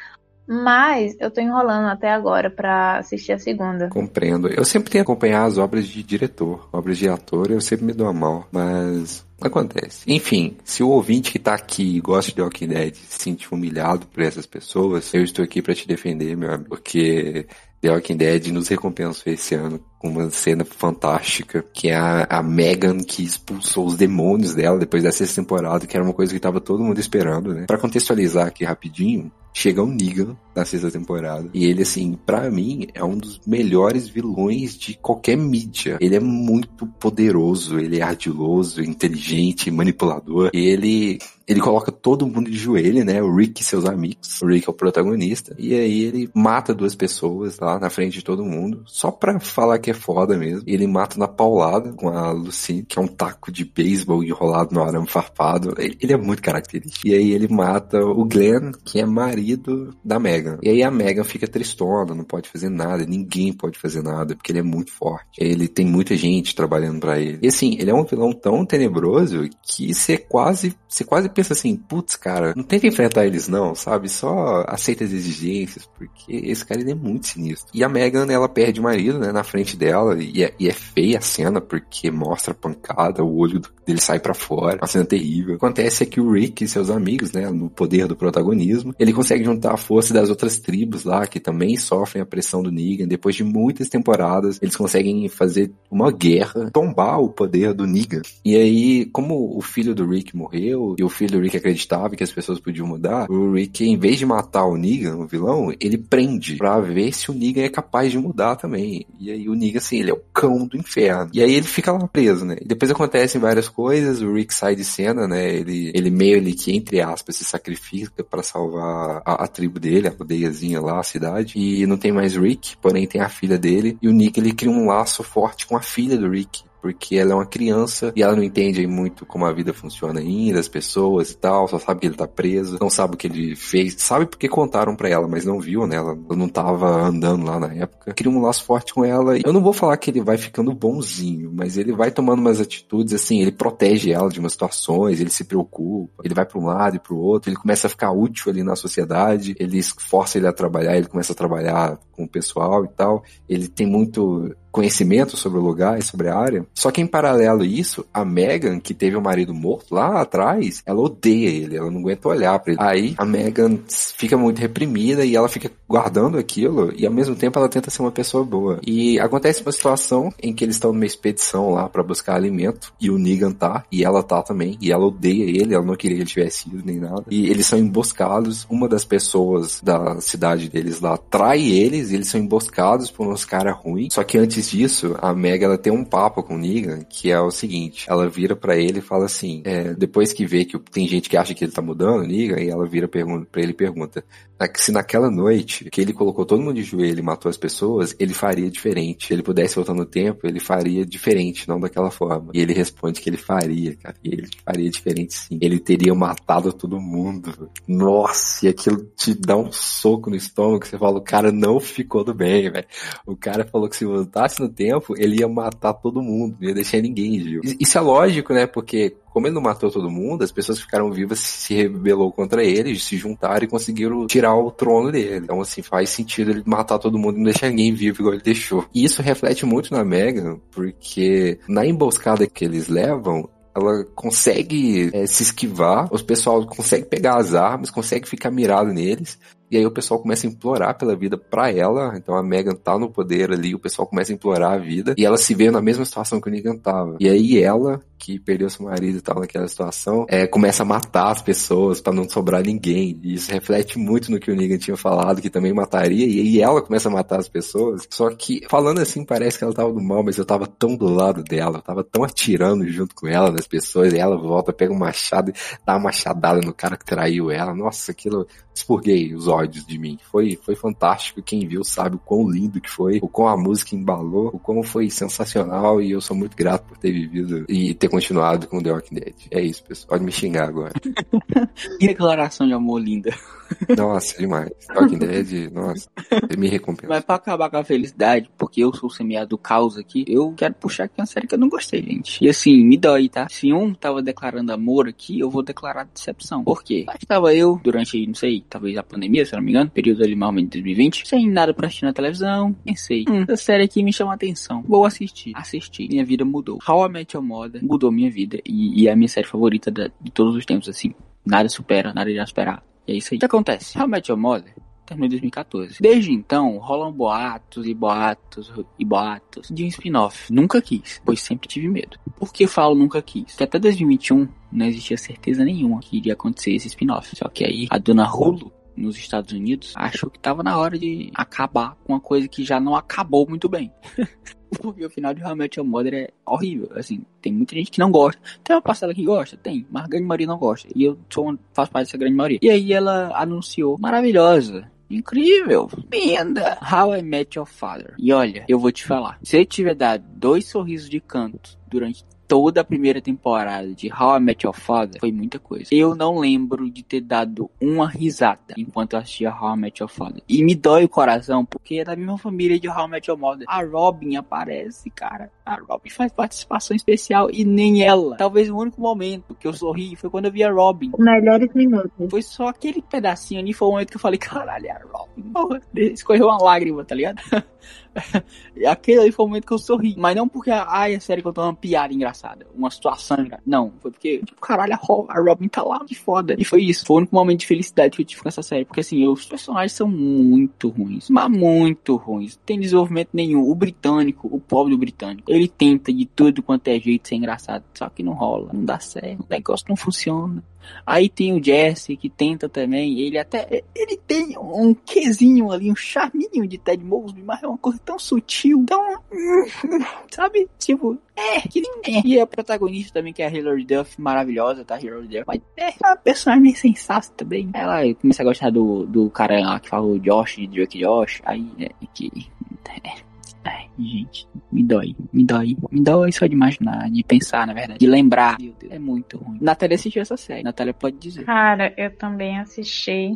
Mas eu tô enrolando até agora pra assistir a segunda. Compreendo. Eu sempre tento acompanhar as obras de diretor. Obras de ator, eu sempre me dou mal. Mas acontece. Enfim, se o ouvinte que tá aqui e gosta de Walking Dead se sentir humilhado por essas pessoas, eu estou aqui pra te defender, meu amigo. Porque The Walking Dead nos recompensou esse ano com uma cena fantástica, que é a, a Megan que expulsou os demônios dela depois dessa temporada, que era uma coisa que tava todo mundo esperando, né? Pra contextualizar aqui rapidinho, chega o Negan na sexta temporada. E ele, assim, para mim, é um dos melhores vilões de qualquer mídia. Ele é muito poderoso, ele é ardiloso, inteligente, manipulador. Ele ele coloca todo mundo de joelho, né? O Rick e seus amigos. O Rick é o protagonista. E aí ele mata duas pessoas lá na frente de todo mundo, só pra falar que é foda mesmo. Ele mata na paulada com a Lucy, que é um taco de beisebol enrolado no arame farpado. Ele, ele, é muito característico. E aí ele mata o Glenn, que é marido da Megan. E aí a Megan fica tristona, não pode fazer nada, ninguém pode fazer nada, porque ele é muito forte. Ele tem muita gente trabalhando para ele. E assim, ele é um vilão tão tenebroso que você quase, você quase pensa assim, putz, cara, não tenta enfrentar eles não, sabe? Só aceita as exigências, porque esse cara ele é muito sinistro. E a Megan, ela perde o marido, né, na frente dela, e é, e é feia a cena, porque mostra a pancada, o olho dele sai para fora, uma cena terrível. Acontece é que o Rick e seus amigos, né, no poder do protagonismo, ele consegue juntar a força das outras tribos lá, que também sofrem a pressão do Negan. Depois de muitas temporadas, eles conseguem fazer uma guerra, tombar o poder do Negan. E aí, como o filho do Rick morreu, e o filho do Rick acreditava que as pessoas podiam mudar, o Rick, em vez de matar o Negan, o vilão, ele prende pra ver se o Negan é capaz de mudar também. E aí o Negan, assim, ele é o cão do inferno. E aí ele fica lá preso, né? E depois acontecem várias coisas, o Rick sai de cena, né? Ele, ele meio que, entre aspas, se sacrifica para salvar a, a, tribo dele, a aldeiazinha lá, a cidade. E não tem mais Rick, porém tem a filha dele. E o Nick, ele cria um laço forte com a filha do Rick porque ela é uma criança e ela não entende muito como a vida funciona ainda, as pessoas e tal, só sabe que ele tá preso, não sabe o que ele fez, sabe porque contaram para ela, mas não viu, né? Ela não tava andando lá na época. Cria um laço forte com ela. Eu não vou falar que ele vai ficando bonzinho, mas ele vai tomando umas atitudes assim, ele protege ela de umas situações, ele se preocupa, ele vai para um lado e para o outro, ele começa a ficar útil ali na sociedade, ele força ele a trabalhar, ele começa a trabalhar com o pessoal e tal. Ele tem muito conhecimento sobre o lugar e sobre a área. Só que em paralelo a isso, a Megan, que teve o marido morto lá atrás, ela odeia ele, ela não aguenta olhar para ele. Aí a Megan fica muito reprimida e ela fica guardando aquilo e ao mesmo tempo ela tenta ser uma pessoa boa. E acontece uma situação em que eles estão numa expedição lá para buscar alimento e o Negan tá e ela tá também e ela odeia ele, ela não queria que ele tivesse ido nem nada. E eles são emboscados, uma das pessoas da cidade deles lá trai eles e eles são emboscados por uns caras ruins. Só que antes antes disso, a Meg ela tem um papo com o Negan que é o seguinte: ela vira para ele e fala assim, é, depois que vê que tem gente que acha que ele tá mudando, Negan, e ela vira para ele e pergunta: se naquela noite que ele colocou todo mundo de joelho e matou as pessoas, ele faria diferente. Se ele pudesse voltar no tempo, ele faria diferente, não daquela forma. E ele responde que ele faria, cara. E ele faria diferente sim. Ele teria matado todo mundo. Nossa, e aquilo te dá um soco no estômago você fala, o cara não ficou do bem, velho. O cara falou que se voltasse no tempo, ele ia matar todo mundo, não ia deixar ninguém vivo. Isso é lógico, né? Porque como ele não matou todo mundo, as pessoas que ficaram vivas se rebelou contra ele, se juntaram e conseguiram tirar o trono dele. Então, assim, faz sentido ele matar todo mundo e não deixar ninguém vivo igual ele deixou. E isso reflete muito na Megan, porque na emboscada que eles levam, ela consegue é, se esquivar, os pessoal consegue pegar as armas, consegue ficar mirado neles, e aí o pessoal começa a implorar pela vida pra ela. Então a Megan tá no poder ali, o pessoal começa a implorar a vida. E ela se vê na mesma situação que o Negan tava. E aí ela, que perdeu seu marido e tal naquela situação, é, começa a matar as pessoas para não sobrar ninguém. E isso reflete muito no que o Negan tinha falado, que também mataria. E aí ela começa a matar as pessoas. Só que, falando assim, parece que ela tava do mal, mas eu tava tão do lado dela. Eu tava tão atirando junto com ela nas pessoas. E ela volta, pega um machado e dá uma machadada no cara que traiu ela. Nossa, aquilo expurguei os ódios de mim. Foi, foi fantástico. Quem viu sabe o quão lindo que foi, o quão a música embalou, o quão foi sensacional e eu sou muito grato por ter vivido e ter continuado com The Walking Dead. É isso, pessoal. Pode me xingar agora. que declaração de amor linda. Nossa, demais. Walking Dead, nossa, me recompensa. Mas pra acabar com a felicidade, porque eu sou o semeado do caos aqui, eu quero puxar aqui uma série que eu não gostei, gente. E assim, me dói, tá? Se um tava declarando amor aqui, eu vou declarar decepção. Por quê? Estava eu, durante, não sei, talvez a pandemia, se não me engano, período ali mais ou menos de 2020, sem nada pra assistir na televisão, pensei, hum, essa série aqui me chama a atenção. Vou assistir. Assisti. Minha vida mudou. How I Met Your Mother mudou minha vida. E, e é a minha série favorita de todos os tempos, assim. Nada supera, nada irá superar. E é isso aí. O que acontece? How I Met Your Mother terminou em 2014. Desde então, rolam boatos e boatos e boatos de um spin-off. Nunca quis, pois sempre tive medo. Por que falo nunca quis? Porque até 2021 não existia certeza nenhuma que iria acontecer esse spin-off. Só que aí a dona Hulu nos Estados Unidos achou que tava na hora de acabar com uma coisa que já não acabou muito bem. Porque o final de Met Your Mother é horrível. Assim, tem muita gente que não gosta. Tem uma parcela que gosta? Tem. Mas a grande maioria não gosta. E eu sou faço parte dessa grande maioria. E aí ela anunciou, maravilhosa. Incrível, linda. How I Met Your Father. E olha, eu vou te falar. Se ele tiver dado dois sorrisos de canto durante toda a primeira temporada de How I Met Your Father foi muita coisa. Eu não lembro de ter dado uma risada enquanto eu assistia How I Met Your Father. E me dói o coração, porque é da mesma família de How I Met Your Mother. A Robin aparece, cara. A Robin faz participação especial e nem ela. Talvez o único momento que eu sorri foi quando eu vi a Robin. Melhores minutos. Foi só aquele pedacinho ali, foi o momento que eu falei, caralho, é a Robin. Porra, escorreu uma lágrima, tá ligado? Aquele ali foi o momento que eu sorri. Mas não porque, ai, a série contou uma piada engraçada, uma situação engraçada. Não, foi porque, tipo, caralho, a Robin tá lá, que foda. E foi isso. Foi o único momento de felicidade que eu tive com essa série. Porque, assim, os personagens são muito ruins. Mas muito ruins. Não tem desenvolvimento nenhum. O britânico, o pobre do britânico, ele tenta de tudo quanto é jeito ser engraçado. Só que não rola, não dá certo. O negócio não funciona. Aí tem o Jesse que tenta também. Ele até. Ele tem um quesinho ali, um charminho de Ted Mosby, mas é uma coisa tão sutil, tão. Sabe? Tipo, é, que nem é. E a protagonista também, que é a Hilary Duff, maravilhosa, tá? Hilary Duff. Mas é uma personagem sensata também. Ela começa a gostar do, do cara lá que falou Josh, de Drake Josh. Aí, é, que. É. Ai, gente, me dói, me dói, me dói só de imaginar, de pensar, na verdade, de lembrar. Meu Deus, é muito ruim. Natália assistiu essa série, Natália pode dizer. Cara, eu também assisti.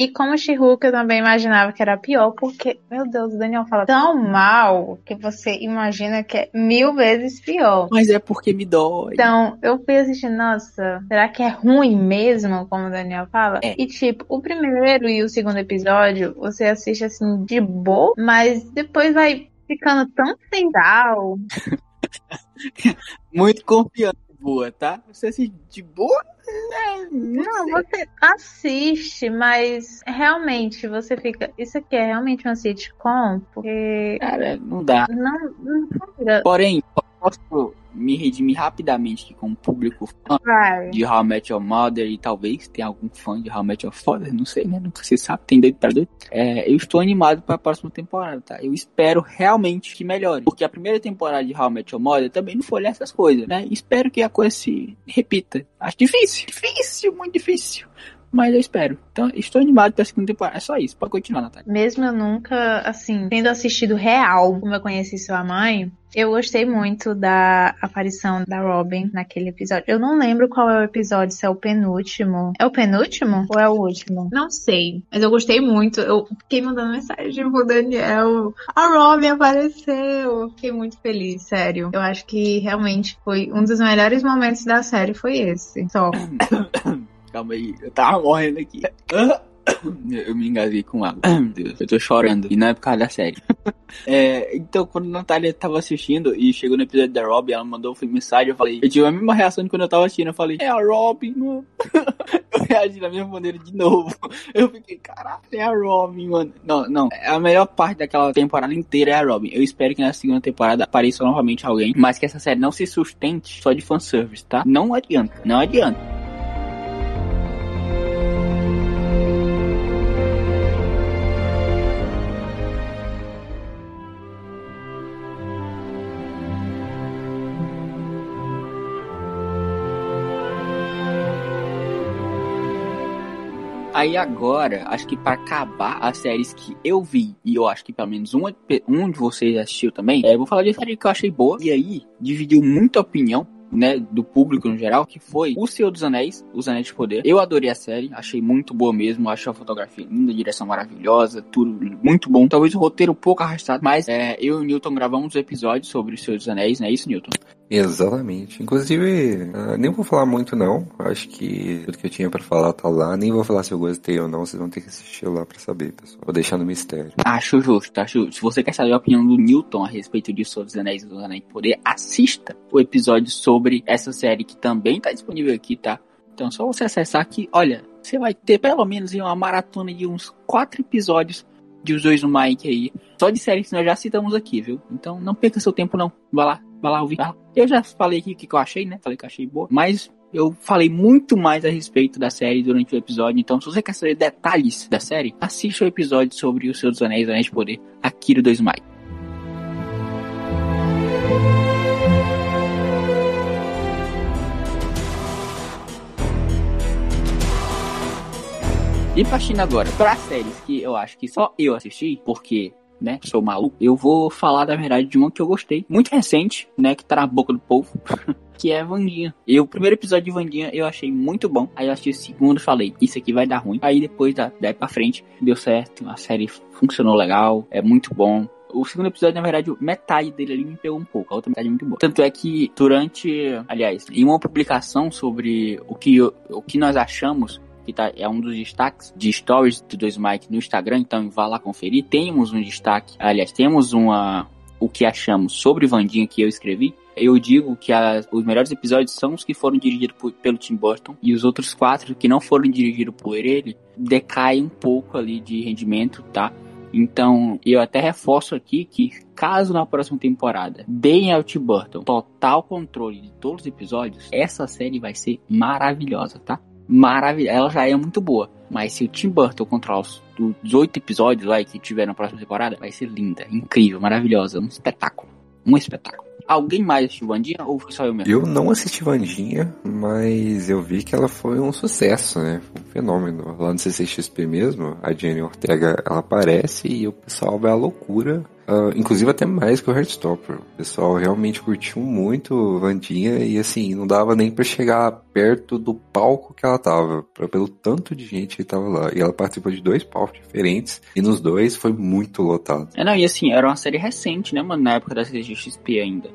E como she eu também imaginava que era pior, porque, meu Deus, o Daniel fala tão mal que você imagina que é mil vezes pior. Mas é porque me dói. Então, eu fui assistir, nossa, será que é ruim mesmo, como o Daniel fala? É. E tipo, o primeiro e o segundo episódio, você assiste assim de boa, mas depois vai ficando tão sem sal. Muito confiante, boa, tá? Você assiste de boa? É, não, não você assiste, mas realmente você fica. Isso aqui é realmente uma sitcom? Porque. Cara, não dá. Não, não Porém, posso me redimir rapidamente aqui com o público fã Vai. de How I Met Your Mother e talvez tenha algum fã de How I Met Your Father, não sei, né? Nunca se sabe, tem doido pra doido. É, eu estou animado para a próxima temporada, tá? Eu espero realmente que melhore, porque a primeira temporada de How I Met Your Mother também não foi essas coisas, né? Espero que a coisa se repita. Acho difícil, difícil, muito difícil mas eu espero. Então, estou animado pra segunda temporada. É só isso. Pode continuar, Natália. Mesmo eu nunca, assim, tendo assistido real, como eu conheci sua mãe, eu gostei muito da aparição da Robin naquele episódio. Eu não lembro qual é o episódio, se é o penúltimo. É o penúltimo ou é o último? Não sei. Mas eu gostei muito. Eu fiquei mandando mensagem pro Daniel. A Robin apareceu. Fiquei muito feliz, sério. Eu acho que realmente foi um dos melhores momentos da série foi esse. Só. Calma aí, eu tava morrendo aqui. Eu me engasguei com água. Deus, eu tô chorando. E não é por causa da série. É, então, quando a Natália tava assistindo e chegou no episódio da Robin, ela mandou uma mensagem. Eu falei, eu tive a mesma reação de quando eu tava assistindo. Eu falei, é a Robin, mano. Eu reagi da mesma maneira de novo. Eu fiquei, caralho, é a Robin, mano. Não, não. A melhor parte daquela temporada inteira é a Robin. Eu espero que na segunda temporada apareça novamente alguém, mas que essa série não se sustente só de fanservice, tá? Não adianta, não adianta. Aí agora, acho que para acabar as séries que eu vi, e eu acho que pelo menos um, um de vocês assistiu também, é, eu vou falar de série que eu achei boa, e aí dividiu muita opinião né, do público no geral, que foi O Senhor dos Anéis, Os Anéis de Poder. Eu adorei a série, achei muito boa mesmo, achei a fotografia linda, a direção maravilhosa, tudo muito bom. Talvez o roteiro um pouco arrastado, mas é, eu e o Newton gravamos episódios sobre O Senhor dos Anéis, não é isso, Newton? Exatamente. Inclusive, uh, nem vou falar muito não. Acho que tudo que eu tinha para falar tá lá. Nem vou falar se eu gostei ou não. Vocês vão ter que assistir lá para saber, pessoal. Vou deixar no mistério. Acho justo, acho justo. Se você quer saber a opinião do Newton a respeito de Senhor dos Anéis e dos Anéis de Poder, assista o episódio sobre essa série que também tá disponível aqui, tá? Então, só você acessar aqui, olha, você vai ter pelo menos uma maratona de uns quatro episódios de os dois no Mike aí. Só de séries que nós já citamos aqui, viu? Então não perca seu tempo não. Vai lá, vai lá ouvir. Eu já falei aqui o que eu achei, né? Falei que eu achei boa. Mas eu falei muito mais a respeito da série durante o episódio. Então, se você quer saber detalhes da série, assista o episódio sobre o Senhor dos Anéis, Anéis de Poder, do 2 Mike. E partindo agora para séries que eu acho que só eu assisti, porque né, sou maluco, eu vou falar da verdade de uma que eu gostei, muito recente, né, que tá na boca do povo, que é Vandinha. E o primeiro episódio de Vandinha eu achei muito bom, aí eu assisti o segundo e falei, isso aqui vai dar ruim. Aí depois, daí pra frente, deu certo, a série funcionou legal, é muito bom, o segundo episódio, na verdade, metade dele ali me pegou um pouco, a outra metade é muito boa. Tanto é que durante, aliás, em uma publicação sobre o que, o que nós achamos que tá, é um dos destaques de stories do Dois Mike no Instagram, então vá lá conferir. Temos um destaque, aliás, temos uma o que achamos sobre Vandinha que eu escrevi. Eu digo que os melhores episódios são os que foram dirigidos por, pelo Tim Burton e os outros quatro que não foram dirigidos por ele decaem um pouco ali de rendimento, tá? Então, eu até reforço aqui que caso na próxima temporada deem ao Tim Burton total controle de todos os episódios, essa série vai ser maravilhosa, tá? Maravilhosa. Ela já é muito boa. Mas se o Tim Burton controlar os, os oito episódios lá que tiver na próxima temporada, vai ser linda, incrível, maravilhosa. Um espetáculo. Um espetáculo. Alguém mais assistiu Vandinha ou foi só eu mesmo? Eu não assisti Vandinha, mas eu vi que ela foi um sucesso, né? Um fenômeno. Lá no CCXP mesmo, a Jenny Ortega ela aparece e o pessoal vai à loucura Uh, inclusive até mais que o Heartstopper. O pessoal realmente curtiu muito Vandinha e assim, não dava nem para chegar perto do palco que ela tava, pra, pelo tanto de gente que tava lá. E ela participou de dois palcos diferentes e nos dois foi muito lotado. É, não, e assim, era uma série recente, né, mano, na época da CGXP ainda.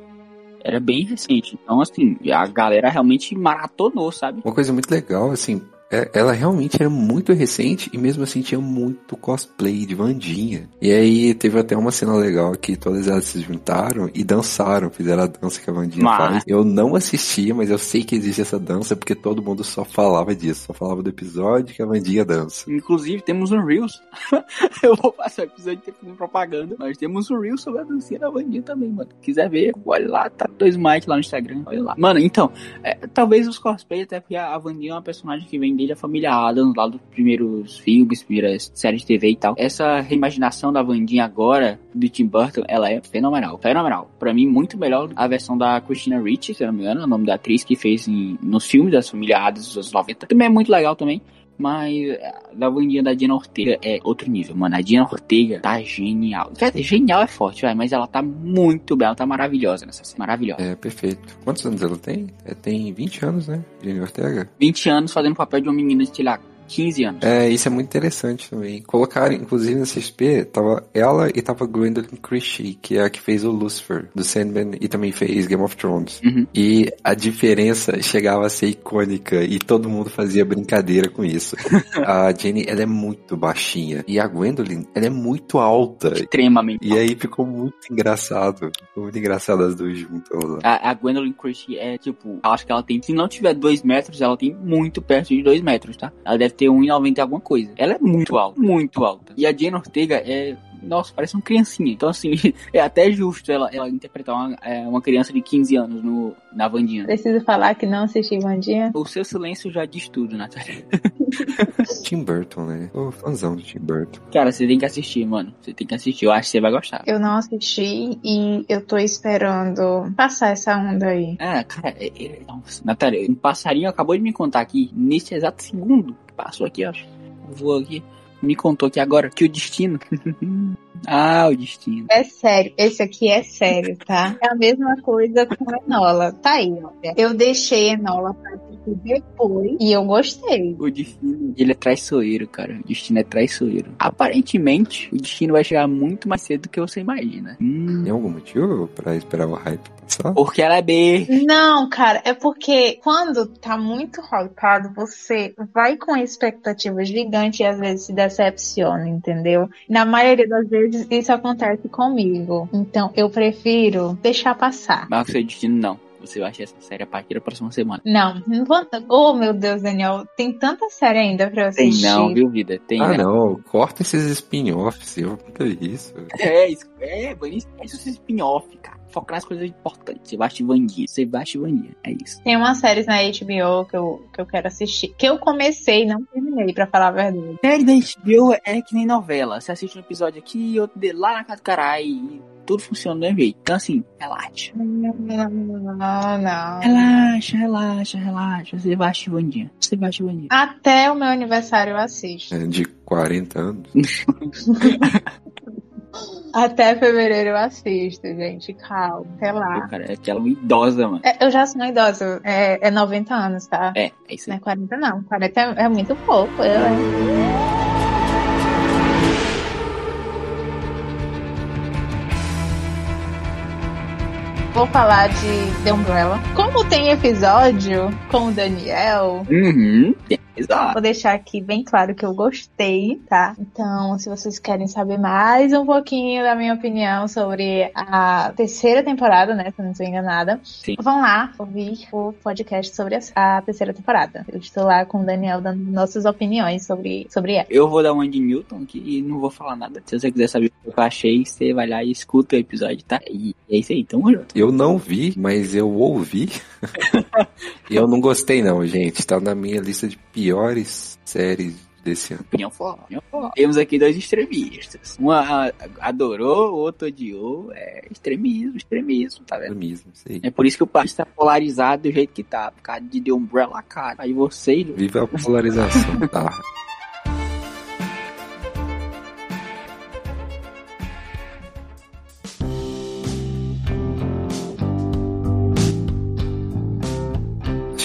Era bem recente. Então, assim, a galera realmente maratonou, sabe? Uma coisa muito legal, assim, ela realmente era muito recente e mesmo assim tinha muito cosplay de Vandinha. E aí teve até uma cena legal que todas elas se juntaram e dançaram, fizeram a dança que a Vandinha mas... faz. Eu não assistia, mas eu sei que existe essa dança porque todo mundo só falava disso, só falava do episódio que a Vandinha dança. Inclusive temos um Reels. eu vou passar o episódio fazendo propaganda, mas temos um Reels sobre a dancinha da Vandinha também, mano. Quiser ver, olha lá, tá dois Mike lá no Instagram, olha lá. Mano, então, é, talvez os cosplays, até porque a Vandinha é uma personagem que vem dele a família Adams, lá dos primeiros filmes, primeiras séries de TV e tal. Essa reimaginação da Vandinha agora, do Tim Burton, ela é fenomenal. Fenomenal. Pra mim, muito melhor a versão da Christina Ricci, se não me engano, o nome da atriz que fez em, nos filmes da família Adams dos anos 90. Também é muito legal também. Mas da bandinha da Dina Ortega é outro nível, mano. A Dina Ortega tá genial. Quer dizer, genial é forte, vai, mas ela tá muito bem, ela tá maravilhosa nessa cena. Maravilhosa. É, perfeito. Quantos anos ela tem? É, tem 20 anos, né? Dina Ortega? 20 anos fazendo papel de uma menina de, sei lá, 15 anos. É, isso é muito interessante também. Colocaram, inclusive, na CSP, tava ela e tava Gwendolyn Christie, que é a que fez o Lucifer, do Sandman, e também fez Game of Thrones. Uhum. E a diferença chegava a ser icônica, e todo mundo fazia brincadeira com isso. a Jenny, ela é muito baixinha, e a Gwendolyn, ela é muito alta. Extremamente. E aí ficou muito engraçado. Ficou muito engraçado as duas juntas. A, a Gwendolyn Christie é, tipo, acho que ela tem, se não tiver 2 metros, ela tem muito perto de 2 metros, tá? Ela deve ter 1,90 alguma coisa. Ela é muito alta, muito alta. E a Jane Ortega é nossa, parece uma criancinha. Então, assim, é até justo ela, ela interpretar uma, é, uma criança de 15 anos no, na Vandinha. Preciso falar que não assisti Vandinha? O seu silêncio já diz tudo, Natália. Tim Burton, né? Ô, fãzão de Tim Burton. Cara, você tem que assistir, mano. Você tem que assistir. Eu acho que você vai gostar. Eu não assisti e eu tô esperando passar essa onda aí. Ah, cara, é, é, nossa, Natália, um passarinho acabou de me contar aqui, nesse exato segundo passou aqui, ó. Vou aqui me contou que agora que o destino. ah, o destino. É sério, esse aqui é sério, tá? É a mesma coisa com a Enola. Tá aí, ó. Eu deixei a Enola pra depois e eu gostei. O destino, ele é traiçoeiro, cara. O destino é traiçoeiro. Aparentemente, o destino vai chegar muito mais cedo do que você imagina. Hum. Tem algum motivo pra esperar o hype passar? Porque ela é B. Não, cara, é porque quando tá muito hypado, você vai com expectativa gigante e às vezes se decepciona, entendeu? Na maioria das vezes isso acontece comigo. Então eu prefiro deixar passar. Mas o seu destino não Você vai assistir essa série a partir da próxima semana. Não, não vou. Oh, meu Deus, Daniel. Tem tanta série ainda pra eu Tem assistir. não, viu, vida? Tem Ah, não. não. Corta esses spin-offs. Eu puta isso. É, isso, é, isso, é spin-off, cara. Foca nas coisas importantes. Você vai assistir Vandia. Você vai assistir Vandia. É isso. Tem umas séries na HBO que eu, que eu quero assistir. Que eu comecei e não terminei, pra falar a verdade. Série da HBO é que nem novela. Você assiste um episódio aqui e outro dele lá na casa do caralho. Tudo funciona do mesmo jeito. Então, assim, relaxa. Não, não. Relaxa, relaxa, relaxa. Você vai assistir Vandia. Você vai assistir Vandia. Até o meu aniversário eu assisto. É De 40 anos. Até fevereiro eu assisto, gente. Calma, até Pô, lá. cara, é aquela uma idosa, mano. É, eu já sou uma idosa. É, é 90 anos, tá? É, é isso Não aí. é 40 não. 40 é, é muito pouco. Eu, hein? Vou falar de The Umbrella. Como tem episódio com o Daniel, Uhum, exato. vou deixar aqui bem claro que eu gostei, tá? Então, se vocês querem saber mais um pouquinho da minha opinião sobre a terceira temporada, né? Se eu não estou enganada, Sim. vão lá ouvir o podcast sobre a, a terceira temporada. Eu estou lá com o Daniel dando nossas opiniões sobre, sobre ela. Eu vou dar uma de Newton aqui e não vou falar nada. Se você quiser saber o que eu achei, você vai lá e escuta o episódio, tá? E é isso aí, tamo junto. Eu não vi, mas eu ouvi. e eu não gostei não, gente. Tá na minha lista de piores séries desse ano. Opinião forte. Temos aqui dois extremistas. Um adorou, o outro odiou. É extremismo, extremismo, tá vendo? Mesmo, sei. É por isso que o país tá polarizado do jeito que tá. Por causa de The Umbrella, cara. Aí vocês... Viva a polarização, tá?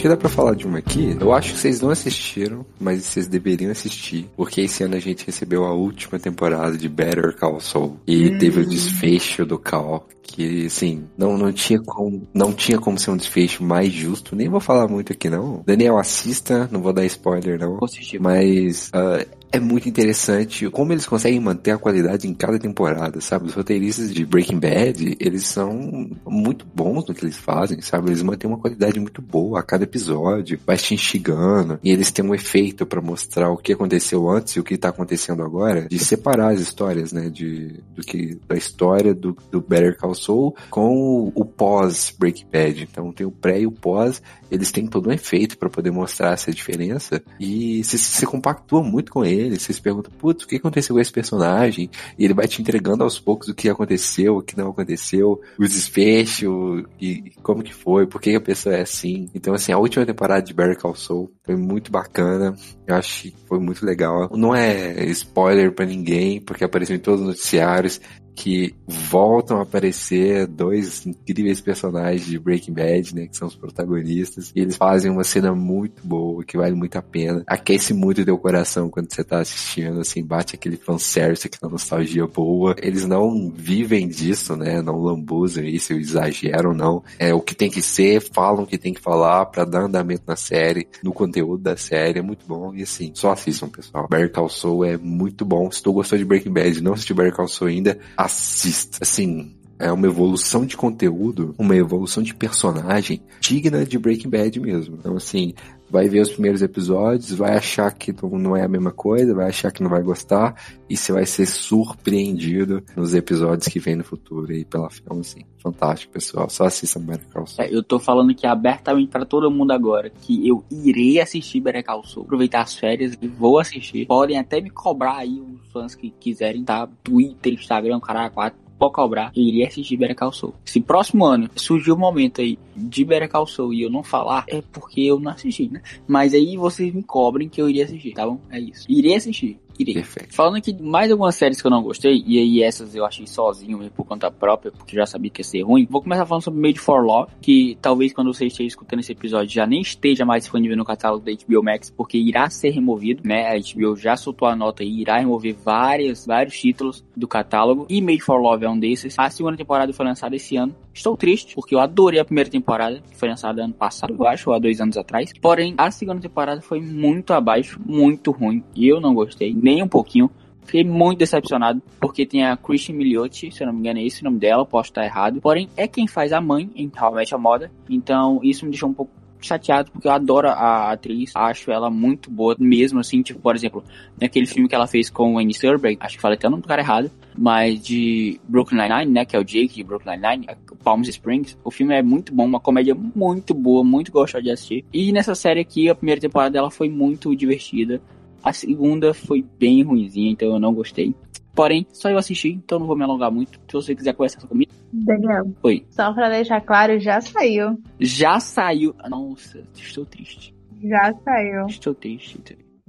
Acho que dá pra falar de uma aqui. Eu acho que vocês não assistiram, mas vocês deveriam assistir. Porque esse ano a gente recebeu a última temporada de Better Call Saul. E teve o desfecho do Cal. Que, assim, não, não, tinha como, não tinha como ser um desfecho mais justo. Nem vou falar muito aqui, não. Daniel, assista. Não vou dar spoiler, não. Mas ah, é muito interessante como eles conseguem manter a qualidade em cada temporada, sabe? Os roteiristas de Breaking Bad, eles são muito bons no que eles fazem, sabe? Eles mantêm uma qualidade muito boa a cada episódio, vai te instigando, e eles têm um efeito pra mostrar o que aconteceu antes e o que tá acontecendo agora, de separar as histórias, né? De, do que, da história do, do Better Call Saul com o, o pós Breaking Bad. Então tem o pré e o pós, eles têm todo um efeito pra poder mostrar essa diferença, e se, se compactua muito com ele, você se pergunta, putz, o que aconteceu com esse personagem? E ele vai te entregando aos poucos o que aconteceu, o que não aconteceu, o desfecho, e, como que foi, por que a pessoa é assim. Então, assim, a última temporada de Better Call Saul foi muito bacana, eu acho que foi muito legal. Não é spoiler pra ninguém, porque apareceu em todos os noticiários, que voltam a aparecer dois incríveis personagens de Breaking Bad, né, que são os protagonistas, e eles fazem uma cena muito boa, que vale muito a pena. Aquece muito teu coração quando você tá assistindo, assim, bate aquele fanservice, aquela nostalgia boa. Eles não vivem disso, né, não lambuzam isso, exageram, não. É o que tem que ser, falam o que tem que falar pra dar andamento na série, no conteúdo da série, é muito bom, e assim, só assistam, pessoal. Better Call Saul é muito bom. Se tu gostou de Breaking Bad não assistiu Better Call Saul ainda, assista. Assim, é uma evolução de conteúdo, uma evolução de personagem digna de Breaking Bad mesmo. Então, assim, vai ver os primeiros episódios, vai achar que não- é a mesma coisa, vai achar que não vai gostar, e você vai ser surpreendido nos episódios que vem no futuro aí pela filme, assim. Fantástico, pessoal. Só assistam Better Call Saul. É, eu tô falando aqui abertamente pra todo mundo agora que eu irei assistir Better Call Saul, aproveitar as férias e vou assistir. Podem até me cobrar aí os fãs que quiserem, tá? Twitter, Instagram, caralho, cobrar, eu iria assistir Better Call Saul. Se próximo ano surgir o momento aí de Better Call Saul e eu não falar, é porque eu não assisti, né? Mas aí vocês me cobrem que eu iria assistir, tá bom? É isso. Irei assistir. Perfeito. Falando aqui de mais algumas séries que eu não gostei, e aí essas eu achei sozinho mesmo por conta própria, porque eu já sabia que ia ser ruim. Vou começar falando sobre Made for Love, que talvez quando você esteja escutando esse episódio já nem esteja mais disponível no catálogo da HBO Max, porque irá ser removido, né? A HBO já soltou a nota e irá remover várias, vários títulos do catálogo, e Made for Love é um desses. A segunda temporada foi lançada esse ano. Estou triste, porque eu adorei a primeira temporada, que foi lançada ano passado, eu acho, ou há dois anos atrás. Porém, a segunda temporada foi muito abaixo, muito ruim. E eu não gostei, nem um pouquinho Fiquei muito decepcionado, porque tem a Christian Milioti, se eu não me engano é esse o nome dela, posso estar errado. Porém, é quem faz a mãe em Met Your Mother. Então, isso me deixou um pouco chateado porque eu adoro a atriz, acho ela muito boa, mesmo assim, tipo, por exemplo, naquele filme que ela fez com o Andy acho que falei até o nome do cara errado, mas de Brooklyn Nine-Nine, né, que é o Jake de Brooklyn Nine-Nine, Palm Springs, o filme é muito bom, uma comédia muito boa, muito gostosa de assistir. E nessa série aqui, a primeira temporada dela foi muito divertida, a segunda foi bem ruimzinha, então eu não gostei. Porém, só eu assisti, então não vou me alongar muito. Se você quiser conversar comigo. Daniel. Oi. Só pra deixar claro, já saiu. Já saiu. Nossa, estou triste. Já saiu. Estou triste.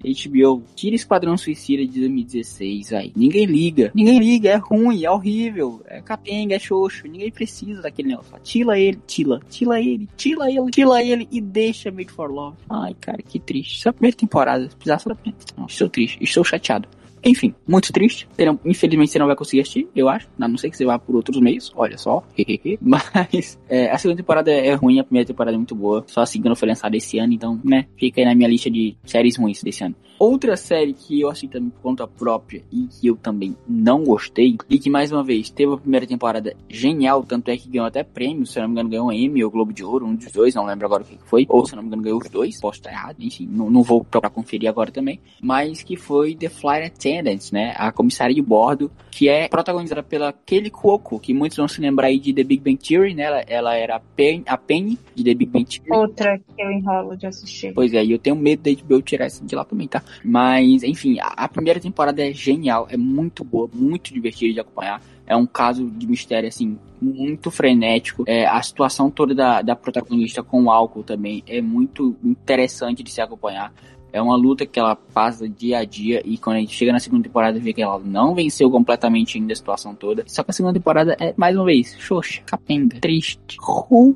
HBO, tira Esquadrão Suicida de 2016, aí. Ninguém liga. Ninguém liga, é ruim, é horrível. É capenga, é xoxo. Ninguém precisa daquele negócio. Tila ele, tila, tila ele, tila ele, tila ele e deixa Made for Love. Ai, cara, que triste. Isso é a primeira temporada. Precisasse da primeira. Não, estou triste, estou chateado. Enfim, muito triste. infelizmente você não vai conseguir assistir, eu acho. A não ser que você vá por outros meios. Olha só. Mas é, a segunda temporada é ruim, a primeira temporada é muito boa. Só a segunda foi lançada esse ano, então, né? Fica aí na minha lista de séries ruins desse ano. Outra série que eu assisti também por conta própria e que eu também não gostei, e que mais uma vez teve a primeira temporada genial, tanto é que ganhou até prêmio, se eu não me engano, ganhou um Emmy ou Globo de Ouro, um dos dois, não lembro agora o que foi, ou se eu não me engano, ganhou os dois, posso estar errado, enfim, não, não vou pra conferir agora também, mas que foi The Flight Attendant, né? A comissária de bordo, que é protagonizada pela Kelly Cuoco, que muitos vão se lembrar aí de The Big Bang Theory, né? Ela, ela era a Penny, a Penny de The Big Bang Theory. Outra que eu enrolo de assistir. Pois é, e eu tenho medo da HBO tirar essa de lá também, tá? Mas, enfim, a, a, primeira temporada é genial, é muito boa, muito divertida de acompanhar. É um caso de mistério, assim, muito frenético. É, a situação toda da, da protagonista com o álcool também é muito interessante de se acompanhar. É uma luta que ela passa dia a dia e quando a gente chega na segunda temporada vê que ela não venceu completamente ainda a situação toda. Só que a segunda temporada é, mais uma vez, xoxa, capenga, triste, um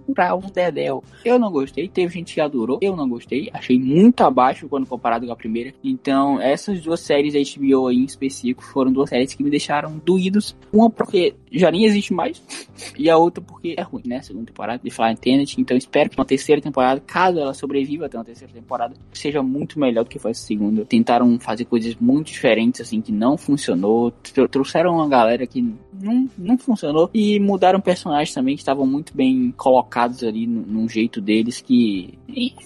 dedéu. Eu não gostei, teve gente que adorou, eu não gostei, achei muito abaixo quando comparado com a primeira. Então, essas duas séries da HBO aí em específico foram duas séries que me deixaram doídos. Uma porque já nem existe mais e a outra porque é ruim, né? Segunda temporada de Fly Tenet. Então, espero que uma terceira temporada, caso ela sobreviva até uma terceira temporada, seja muito melhor do que foi a segunda. Tentaram fazer coisas muito diferentes, assim, que não funcionou. Trouxeram uma galera que não, não funcionou. E mudaram personagens também que estavam muito bem colocados ali num jeito deles que.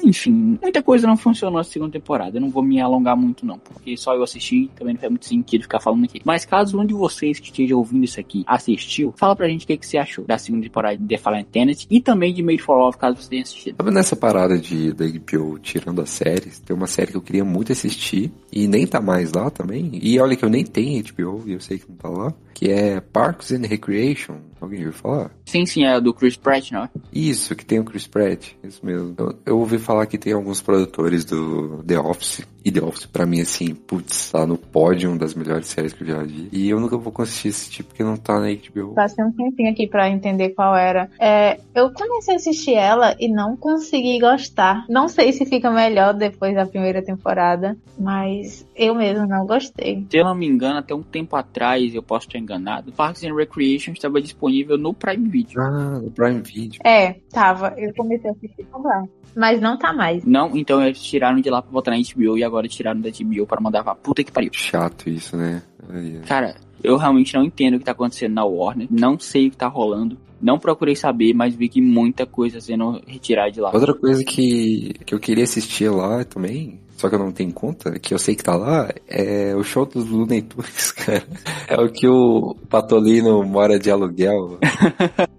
Enfim, muita coisa não funcionou na segunda temporada. Eu não vou me alongar muito, não, porque só eu assisti também não faz muito sentido ficar falando aqui. Mas caso um de vocês que esteja ouvindo isso aqui assistiu, fala pra gente o que, que você achou da segunda temporada de The Fallen Tenet e também de Made for Love, caso você tenha assistido. Sabe nessa parada de da HBO tirando as séries, tem uma série que eu queria muito assistir e nem tá mais lá também. E olha que eu nem tenho HBO e eu sei que não tá lá, que é Parks and Recreation. Alguém ouviu falar? Sim, sim, é do Chris Pratt, não é? Isso, que tem o Chris Pratt, isso mesmo. Eu, eu ouvi falar que tem alguns produtores do The Office, e The Office pra mim, assim, putz, tá no pódio das melhores séries que eu já vi. E eu nunca vou conseguir assistir porque não tá na HBO. Passei um tempinho aqui pra entender qual era. É, eu comecei a assistir ela e não consegui gostar. Não sei se fica melhor depois da primeira temporada, mas eu mesmo não gostei. Se eu não me engano, até um tempo atrás, eu posso estar enganado, Parks and Recreation estava disponível no Prime Video. Ah, no Prime Video. É, tava. Eu comecei a assistir por lá. Mas não tá mais. Não, então eles tiraram de lá pra botar na HBO e agora tiraram da HBO para mandar pra puta que pariu. Chato isso, né? Aí, Cara, eu realmente não entendo o que tá acontecendo na Warner. Não sei o que tá rolando. Não procurei saber, mas vi que muita coisa sendo retirada de lá. Outra coisa que, que eu queria assistir lá também, só que eu não tenho conta, que eu sei que tá lá, é o show dos Looney Tunes, cara. É o que o Patolino mora de aluguel.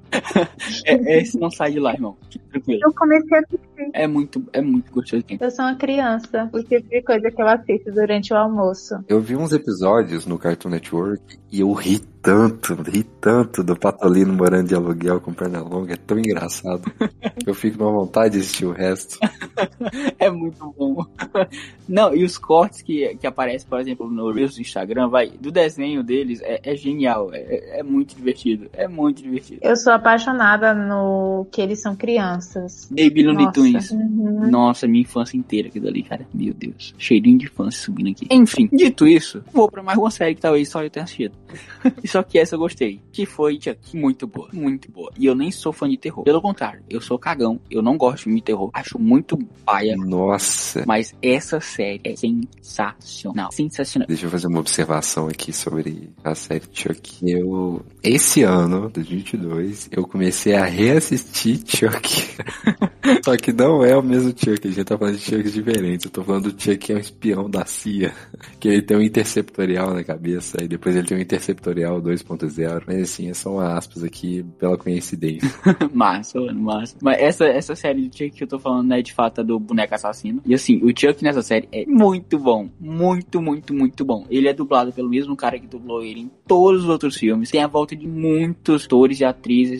é, esse não sai de lá, irmão. Tranquilo. Eu comecei a assistir. É muito, é muito gostoso. Eu sou uma criança. O tipo de coisa que eu assisto durante o almoço. Eu vi uns episódios no Cartoon Network e eu ri tanto, ri tanto do Patolino morando de aluguel com perna longa. É tão engraçado. eu fico com vontade de assistir o resto. é muito bom. Não, e os cortes que, que aparecem, por exemplo, no Reels do Instagram, vai, do desenho deles, é, é genial. É, é muito divertido. É muito divertido. Eu sou apaixonada no que eles são crianças. Baby Looney Tunes. Uhum. Nossa, minha infância inteira aquilo ali, cara. Meu Deus. Cheirinho de infância subindo aqui. Enfim, dito isso, vou pra mais uma série que talvez só eu tenha assistido. e só que essa eu gostei. Que foi Chuck. Muito boa. Muito boa. E eu nem sou fã de terror. Pelo contrário, eu sou cagão. Eu não gosto de filme de terror. Acho muito paia. Nossa. Mas essa série é sensacional. Sensacional. Deixa eu fazer uma observação aqui sobre a série Chuck. Eu, esse ano, 2022, eu comecei a reassistir Chuck. Só que não é o mesmo Chuck, a gente tá falando de Chucks diferentes. Eu tô falando do Chuck que é um espião da CIA, que ele tem um interceptorial na cabeça, e depois ele tem um interceptorial 2.0. Mas assim, são aspas aqui pela coincidência. massa, mano, massa. Mas essa, essa série de Chuck que eu tô falando, né, de fato, é do boneco assassino. E assim, o Chuck nessa série é muito bom. Muito, muito, muito bom. Ele é dublado pelo mesmo cara que dublou ele em todos os outros filmes. Tem a volta de muitos atores e atrizes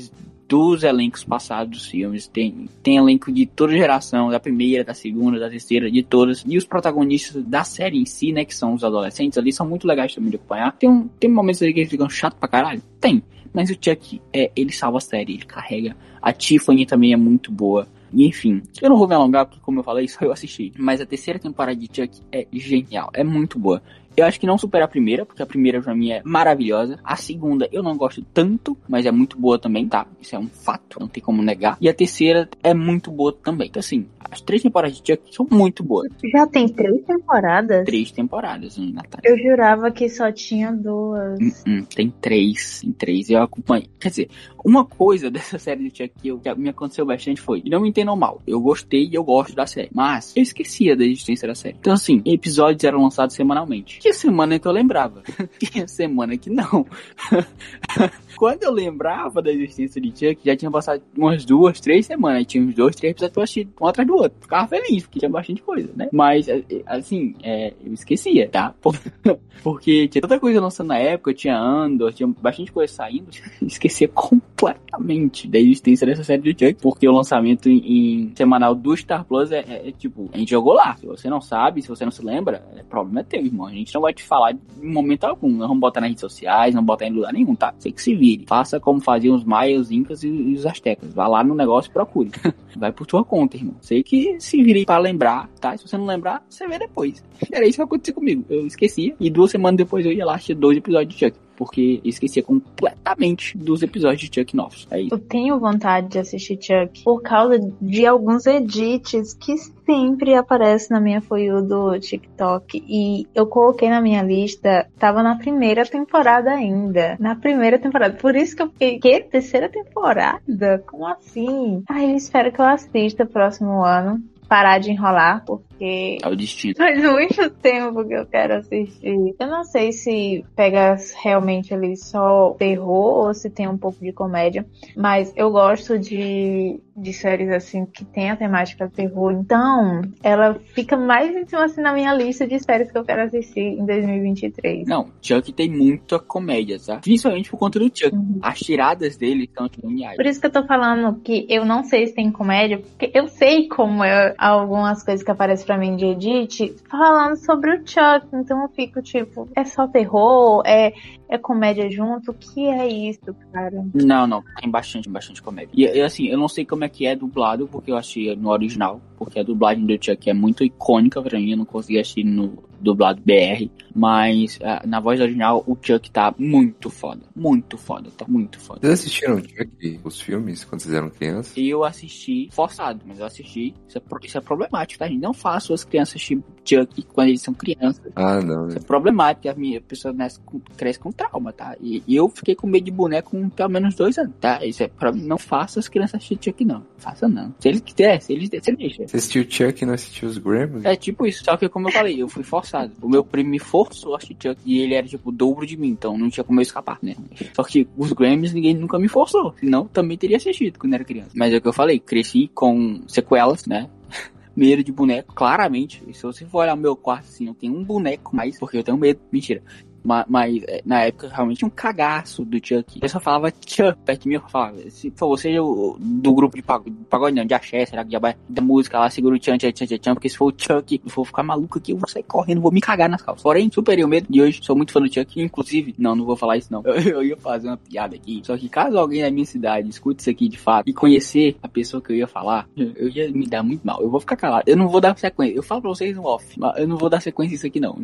dos elencos passados dos filmes. Tem, tem elenco de toda geração, da primeira, da segunda, da terceira, de todas. E os protagonistas da série em si, né, que são os adolescentes ali, são muito legais também de acompanhar. Tem, um, tem momentos ali que eles ficam chato pra caralho? Tem. Mas o Chuck, é, ele salva a série, ele carrega. A Tiffany também é muito boa. E enfim, eu não vou me alongar porque, como eu falei, só eu assisti. Mas a terceira temporada de Chuck é genial, é muito boa. Eu acho que não supera a primeira, porque a primeira pra mim é maravilhosa. A segunda eu não gosto tanto, mas é muito boa também, tá? Isso é um fato, não tem como negar. E a terceira é muito boa também. Então, assim, as três temporadas de Chuck são muito boas. Já tem três temporadas? Três temporadas, hein, Natália? Eu jurava que só tinha duas. Hum, hum, tem três, tem três. Eu acompanho. Quer dizer, uma coisa dessa série de Chuck que, que me aconteceu bastante foi, e não me entendam mal, eu gostei e eu gosto da série, mas eu esquecia da existência da série. Então, assim, episódios eram lançados semanalmente. Tinha semana que eu lembrava, tinha semana que não. Quando eu lembrava da existência de Chuck, já tinha passado umas duas, três semanas. Tinha uns dois, três episódios assistir um atrás do outro. Ficava feliz, porque tinha bastante coisa, né? Mas, assim, é, eu esquecia, tá? Porque tinha tanta coisa lançando na época, tinha Andor, tinha bastante coisa saindo. esquecia completamente da existência dessa série de Chuck, porque o lançamento em, em semanal do Star Plus é, é, é, tipo, a gente jogou lá. Se você não sabe, se você não se lembra, é problema é teu, irmão. A gente não vai te falar em momento algum. Não vamos botar nas redes sociais, não botar em lugar nenhum, tá? Você que se vire. Faça como faziam os maias, os incas e os astecas. Vá lá no negócio e procure. vai por tua conta, irmão. Sei que se virei para lembrar, tá? Se você não lembrar, você vê depois. Era isso que aconteceu comigo. Eu esquecia e duas semanas depois eu ia lá assistir dois episódios de Chuck porque esquecia completamente dos episódios de Chuck novos. É isso. Eu tenho vontade de assistir Chuck por causa de alguns edits que sempre aparecem na minha You do TikTok. E eu coloquei na minha lista, tava na primeira temporada ainda. Na primeira temporada. Por isso que eu fiquei, que? Terceira temporada? Como assim? Ai, eu espero que eu assista próximo ano parar de enrolar, porque é o destino. faz muito tempo que eu quero assistir. Eu não sei se pega realmente ali só terror ou se tem um pouco de comédia, mas eu gosto de, de séries assim que tem a temática terror, então ela fica mais em cima assim na minha lista de séries que eu quero assistir em 2023. Não, Chuck tem muita comédia, tá? Principalmente por conta do Chuck. Uhum. As tiradas dele são geniais. Por isso que eu tô falando que eu não sei se tem comédia, porque eu sei como é algumas coisas que aparecem pra mim de edit falando sobre o Chuck. Então eu fico tipo, é só terror? É, é comédia junto? O que é isso, cara? Não, não. Tem bastante, bastante comédia. E, assim, eu não sei como é que é dublado, porque eu achei no original. Porque a dublagem do Chuck é muito icônica pra mim. Eu não consegui assistir no dublado BR. Mas uh, na voz original o Chuck tá muito foda. Muito foda, tá muito foda. Vocês assistiram Chuck, os filmes, quando vocês eram crianças? Eu assisti forçado, mas eu assisti. Isso é, isso é problemático, tá, gente? Não faço as crianças assistir Chuck quando eles são crianças. Ah, não. Isso é problemático, a minha a pessoa nasce cresce com trauma, tá? E, e, eu fiquei com medo de boneco com pelo menos dois anos, tá? Isso é pra Não faça as crianças assistir Chuck, não. Faça não. Se eles quiserem, se eles você deixa. Você assistiu Chuck e não assistiu os Gremlins? É tipo isso, só que como eu falei, eu fui forçado. O meu primo me forçou a assistir Chuck e ele era tipo o dobro de mim, então não tinha como eu escapar, né? Só que os Gremlins ninguém nunca me forçou, senão também teria assistido quando era criança. Mas é o que eu falei, cresci com sequelas, né? medo de boneco, claramente. E se você for olhar o meu quarto assim, eu tenho um boneco mais, porque eu tenho medo. Mentira. Mas, mas é, na época realmente um cagaço do Chuck. O pessoal falava Chuck perto de mim, eu falava, se for você o- do grupo de pagode, não, de axé, será que já vai da música lá, segura o tchan, tchan, tchan, tchan, porque se for o Chuck, eu vou ficar maluco aqui, eu vou sair correndo, vou me cagar nas calças. Porém, superei o medo de hoje, sou muito fã do Chuck, inclusive, não, não vou falar isso não. Eu, eu ia fazer uma piada aqui, só que caso alguém da minha cidade escute isso aqui de fato e conhecer a pessoa que eu ia falar, eu ia me dar muito mal. Eu vou ficar calado, eu não vou dar sequência, eu falo pra vocês no off, mas eu não vou dar sequência isso aqui não.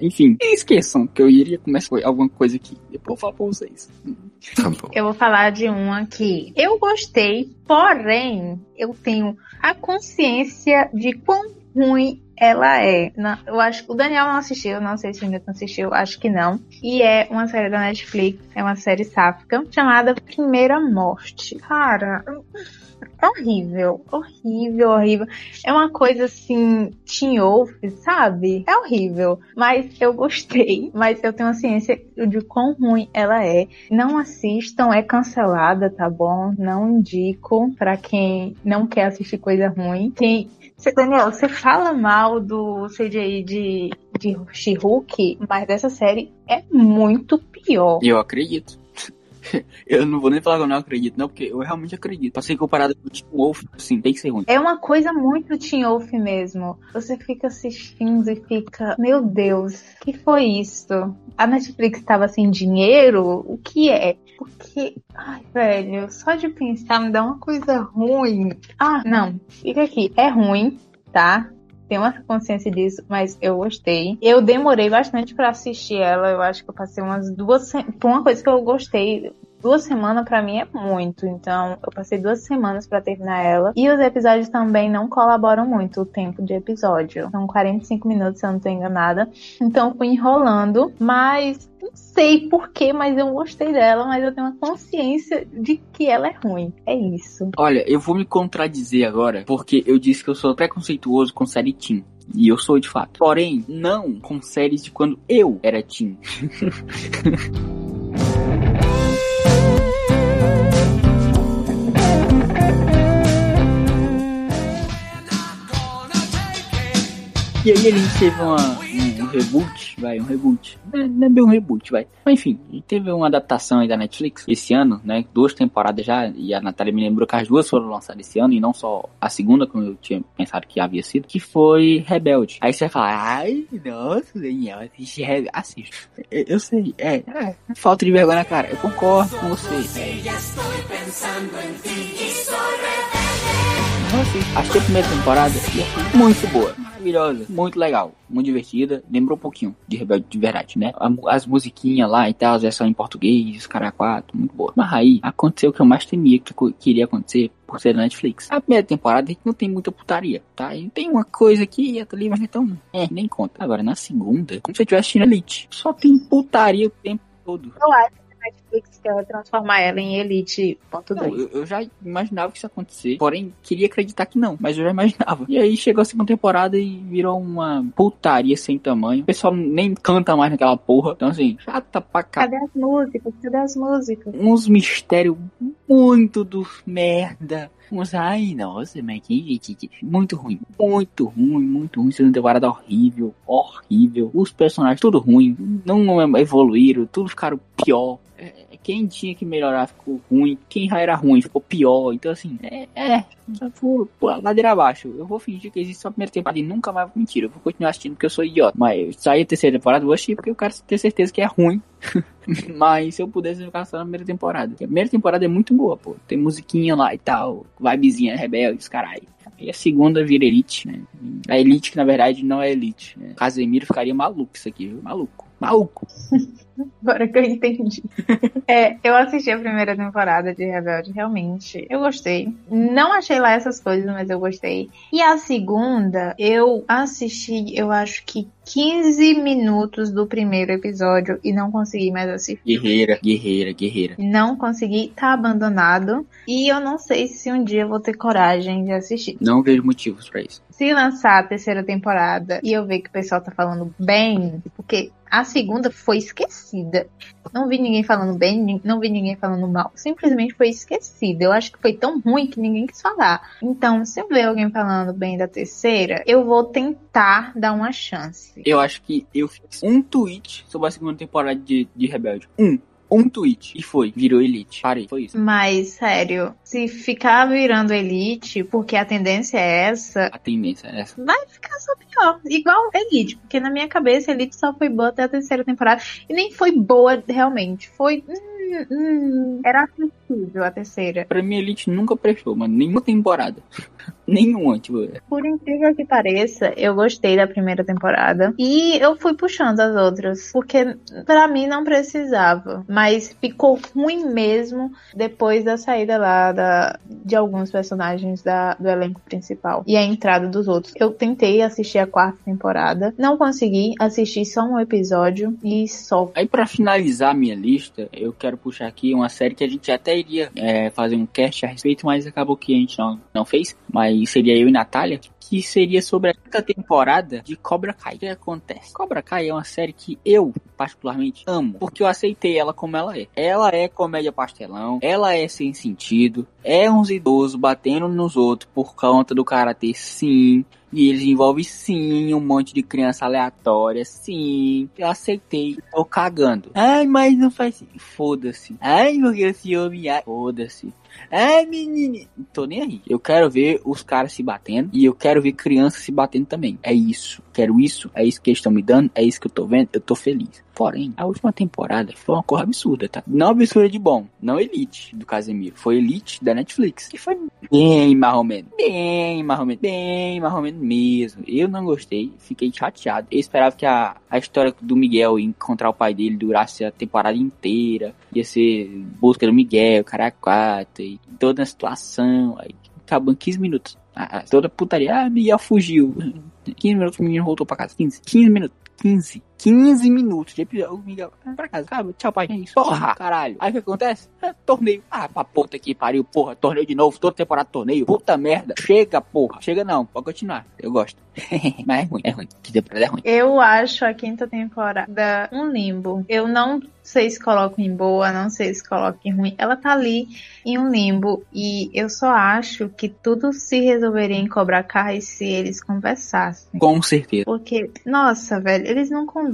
Enfim, esqueçam que eu iria começar com alguma coisa aqui, depois eu falo pra vocês. Tá bom. Eu vou falar de uma que eu gostei, porém eu tenho a consciência de quão ruim ela é. Eu acho que o Daniel não assistiu, não sei se o Newton assistiu, acho que não. E é uma série da Netflix, é uma série sáfica, chamada Primeira Morte. Cara, é horrível, horrível, horrível. É uma coisa assim, teen wolf, sabe? É horrível. Mas eu gostei, mas eu tenho a ciência de quão ruim ela é. Não assistam, é cancelada, tá bom? Não indico pra quem não quer assistir coisa ruim. Tem. Cê, Daniel, você fala mal do CGI de, de She-Hulk, mas dessa série é muito pior. Eu acredito. eu não vou nem falar que eu não acredito, não, porque eu realmente acredito. Passei comparado com o Tim Wolf, sim, tem que ser ruim. É uma coisa muito Teen Wolf mesmo. Você fica assistindo e fica, meu Deus, que foi isso? A Netflix estava sem dinheiro? O que é? Porque, ai, velho, só de pensar me dá uma coisa ruim. Ah, não, fica aqui, é ruim, tá? Tenho uma consciência disso, mas eu gostei. Eu demorei bastante pra assistir ela. Eu acho que eu passei umas duas. Por uma coisa que eu gostei, duas semanas pra mim é muito. Então, eu passei duas semanas pra terminar ela. E os episódios também não colaboram muito o tempo de episódio. São 45 minutos, se eu não tô enganada. Então, fui enrolando, mas não sei porquê, mas eu gostei dela, mas eu tenho uma consciência de que ela é ruim. É isso. Olha, eu vou me contradizer agora, porque eu disse que eu sou preconceituoso com série teen. E eu sou de fato. Porém, não com séries de quando eu era teen. E aí a gente teve uma, um, um reboot, vai, um reboot. É, não é bem um reboot, vai. Mas enfim, teve uma adaptação aí da Netflix esse ano, né? Duas temporadas já, e a Natália me lembrou que as duas foram lançadas esse ano, e não só a segunda, como eu tinha pensado que havia sido, que foi Rebelde. Aí você vai falar, ai, nossa, Daniel, assiste Rebelde. Assiste. Eu, eu sei, é, é, falta de vergonha cara. Eu concordo com você. Então, achei a primeira temporada muito boa, maravilhosa, muito legal, muito divertida. Lembrou um pouquinho de Rebelde de verdade, né? As musiquinhas lá e tal, as versões em português, os cara quatro, muito boa. Mas aí aconteceu o que eu mais temia que, co- que iria acontecer por ser Netflix. A primeira temporada a gente não tem muita putaria, tá? E tem uma coisa aqui e outra ali, mas então, é, nem conta. Agora, na segunda, como se eu estivesse assistindo Elite, só tem putaria o tempo todo. Eu acho Netflix quer transformar ela em Elite. Ponto Não, eu, eu já imaginava que isso ia acontecer, porém queria acreditar que não, mas eu já imaginava. E aí chegou a segunda temporada e virou uma putaria sem tamanho. O pessoal nem canta mais naquela porra. Então assim, chata pra cá. Cadê as músicas? Cadê as músicas? Uns mistérios muito do merda. Uns, ai, nossa, mas que, que- que- muito ruim. Muito ruim, muito ruim. Segunda temporada horrível, horrível. Os personagens tudo ruim. Não, evoluíram, tudo ficaram pior. É, quem tinha que melhorar ficou ruim. Quem já era ruim ficou pior. Então, assim, é. é for pô, ladeira abaixo. Eu vou fingir que existe só a primeira temporada e nunca mais. Mentira, eu vou continuar assistindo porque eu sou idiota. Mas sair a terceira temporada, vou assistir porque eu quero ter certeza que é ruim. Mas se eu pudesse ficar só na primeira temporada. A primeira temporada é muito boa, pô. Tem musiquinha lá e tal. Vibezinha rebeldes, caralho. E a segunda vira Elite, né? A Elite, que na verdade não é Elite. Né? Casemiro ficaria maluco isso aqui, viu? Maluco. Maluco. Agora que eu entendi. É, eu assisti a primeira temporada de Rebelde, realmente. Eu gostei. Não achei lá essas coisas, mas eu gostei. E a segunda, eu assisti, eu acho que 15 minutos do primeiro episódio e não consegui mais assistir. Guerreira, guerreira, guerreira. Não consegui, tá abandonado. E eu não sei se um dia eu vou ter coragem de assistir. Não vejo motivos pra isso. Se lançar a terceira temporada e eu ver que o pessoal tá falando bem, porque a segunda foi esquecida. Esquecida. Não vi ninguém falando bem, não vi ninguém falando mal. Simplesmente foi esquecida. Eu acho que foi tão ruim que ninguém quis falar. Então, se eu ver alguém falando bem da terceira, eu vou tentar dar uma chance. Eu acho que eu fiz um tweet sobre a segunda temporada de, de Rebelde. Um um tweet e foi, virou elite. Parei, foi isso. Mas, sério, se ficar virando elite, porque a tendência é essa. A tendência é essa. Vai ficar só pior. Igual elite, porque na minha cabeça elite só foi boa até a terceira temporada. E nem foi boa realmente. Foi. Hum, hum, era assistível a terceira. Pra mim, Elite nunca prestou, mano. Nenhuma temporada. Nenhuma, tipo. Por incrível que pareça, eu gostei da primeira temporada. E eu fui puxando as outras. Porque para mim não precisava. Mas ficou ruim mesmo depois da saída lá da, de alguns personagens da, do elenco principal. E a entrada dos outros. Eu tentei assistir a quarta temporada. Não consegui assistir só um episódio e só. Aí para finalizar minha lista, eu quero puxar aqui uma série que a gente até iria é, fazer um cast a respeito, mas acabou que a gente não, não fez. Mas seria eu e Natália, que seria sobre a quinta temporada de Cobra Kai. O que acontece? Cobra Kai é uma série que eu, particularmente, amo, porque eu aceitei ela como ela é. Ela é comédia pastelão, ela é sem sentido, é uns idosos batendo nos outros por conta do karatê, sim. E eles envolvem sim um monte de criança aleatória, sim. Eu aceitei, tô cagando. Ai, mas não faz. Foda-se. Ai, porque esse homem. Foda-se. Ai, menino. Tô nem aí. Eu quero ver os caras se batendo e eu quero ver crianças se batendo também. É isso. Quero isso. É isso que eles estão me dando. É isso que eu tô vendo. Eu tô feliz. Porém, a última temporada foi uma coisa absurda, tá? Não absurda de bom. Não Elite do Casemiro. Foi Elite da Netflix. Que foi bem marromeno. Bem marromeno. Bem marromeno mesmo. Eu não gostei. Fiquei chateado. Eu esperava que a, a história do Miguel encontrar o pai dele durasse a temporada inteira. Ia ser busca do Miguel, Caracata e toda a situação. Aí acabou em 15 minutos. Ah, toda putaria. Ah, Miguel fugiu. 15 minutos o menino voltou pra casa. 15. 15 minutos. 15. 15 minutos de episódio. O Miguel, pra casa, cara, tchau, pai. É isso. Porra, caralho. Aí o que acontece? É, torneio. Ah, pra puta que pariu, porra. Torneio de novo, toda temporada torneio. Puta merda. Chega, porra. Chega não, pode continuar. Eu gosto. Mas é ruim, é ruim. Que temporada é ruim. Eu acho a quinta temporada um limbo. Eu não sei se coloco em boa, não sei se coloco em ruim. Ela tá ali em um limbo. E eu só acho que tudo se resolveria em Cobra Kai se eles conversassem. Com certeza. Porque, nossa, velho, eles não conversam.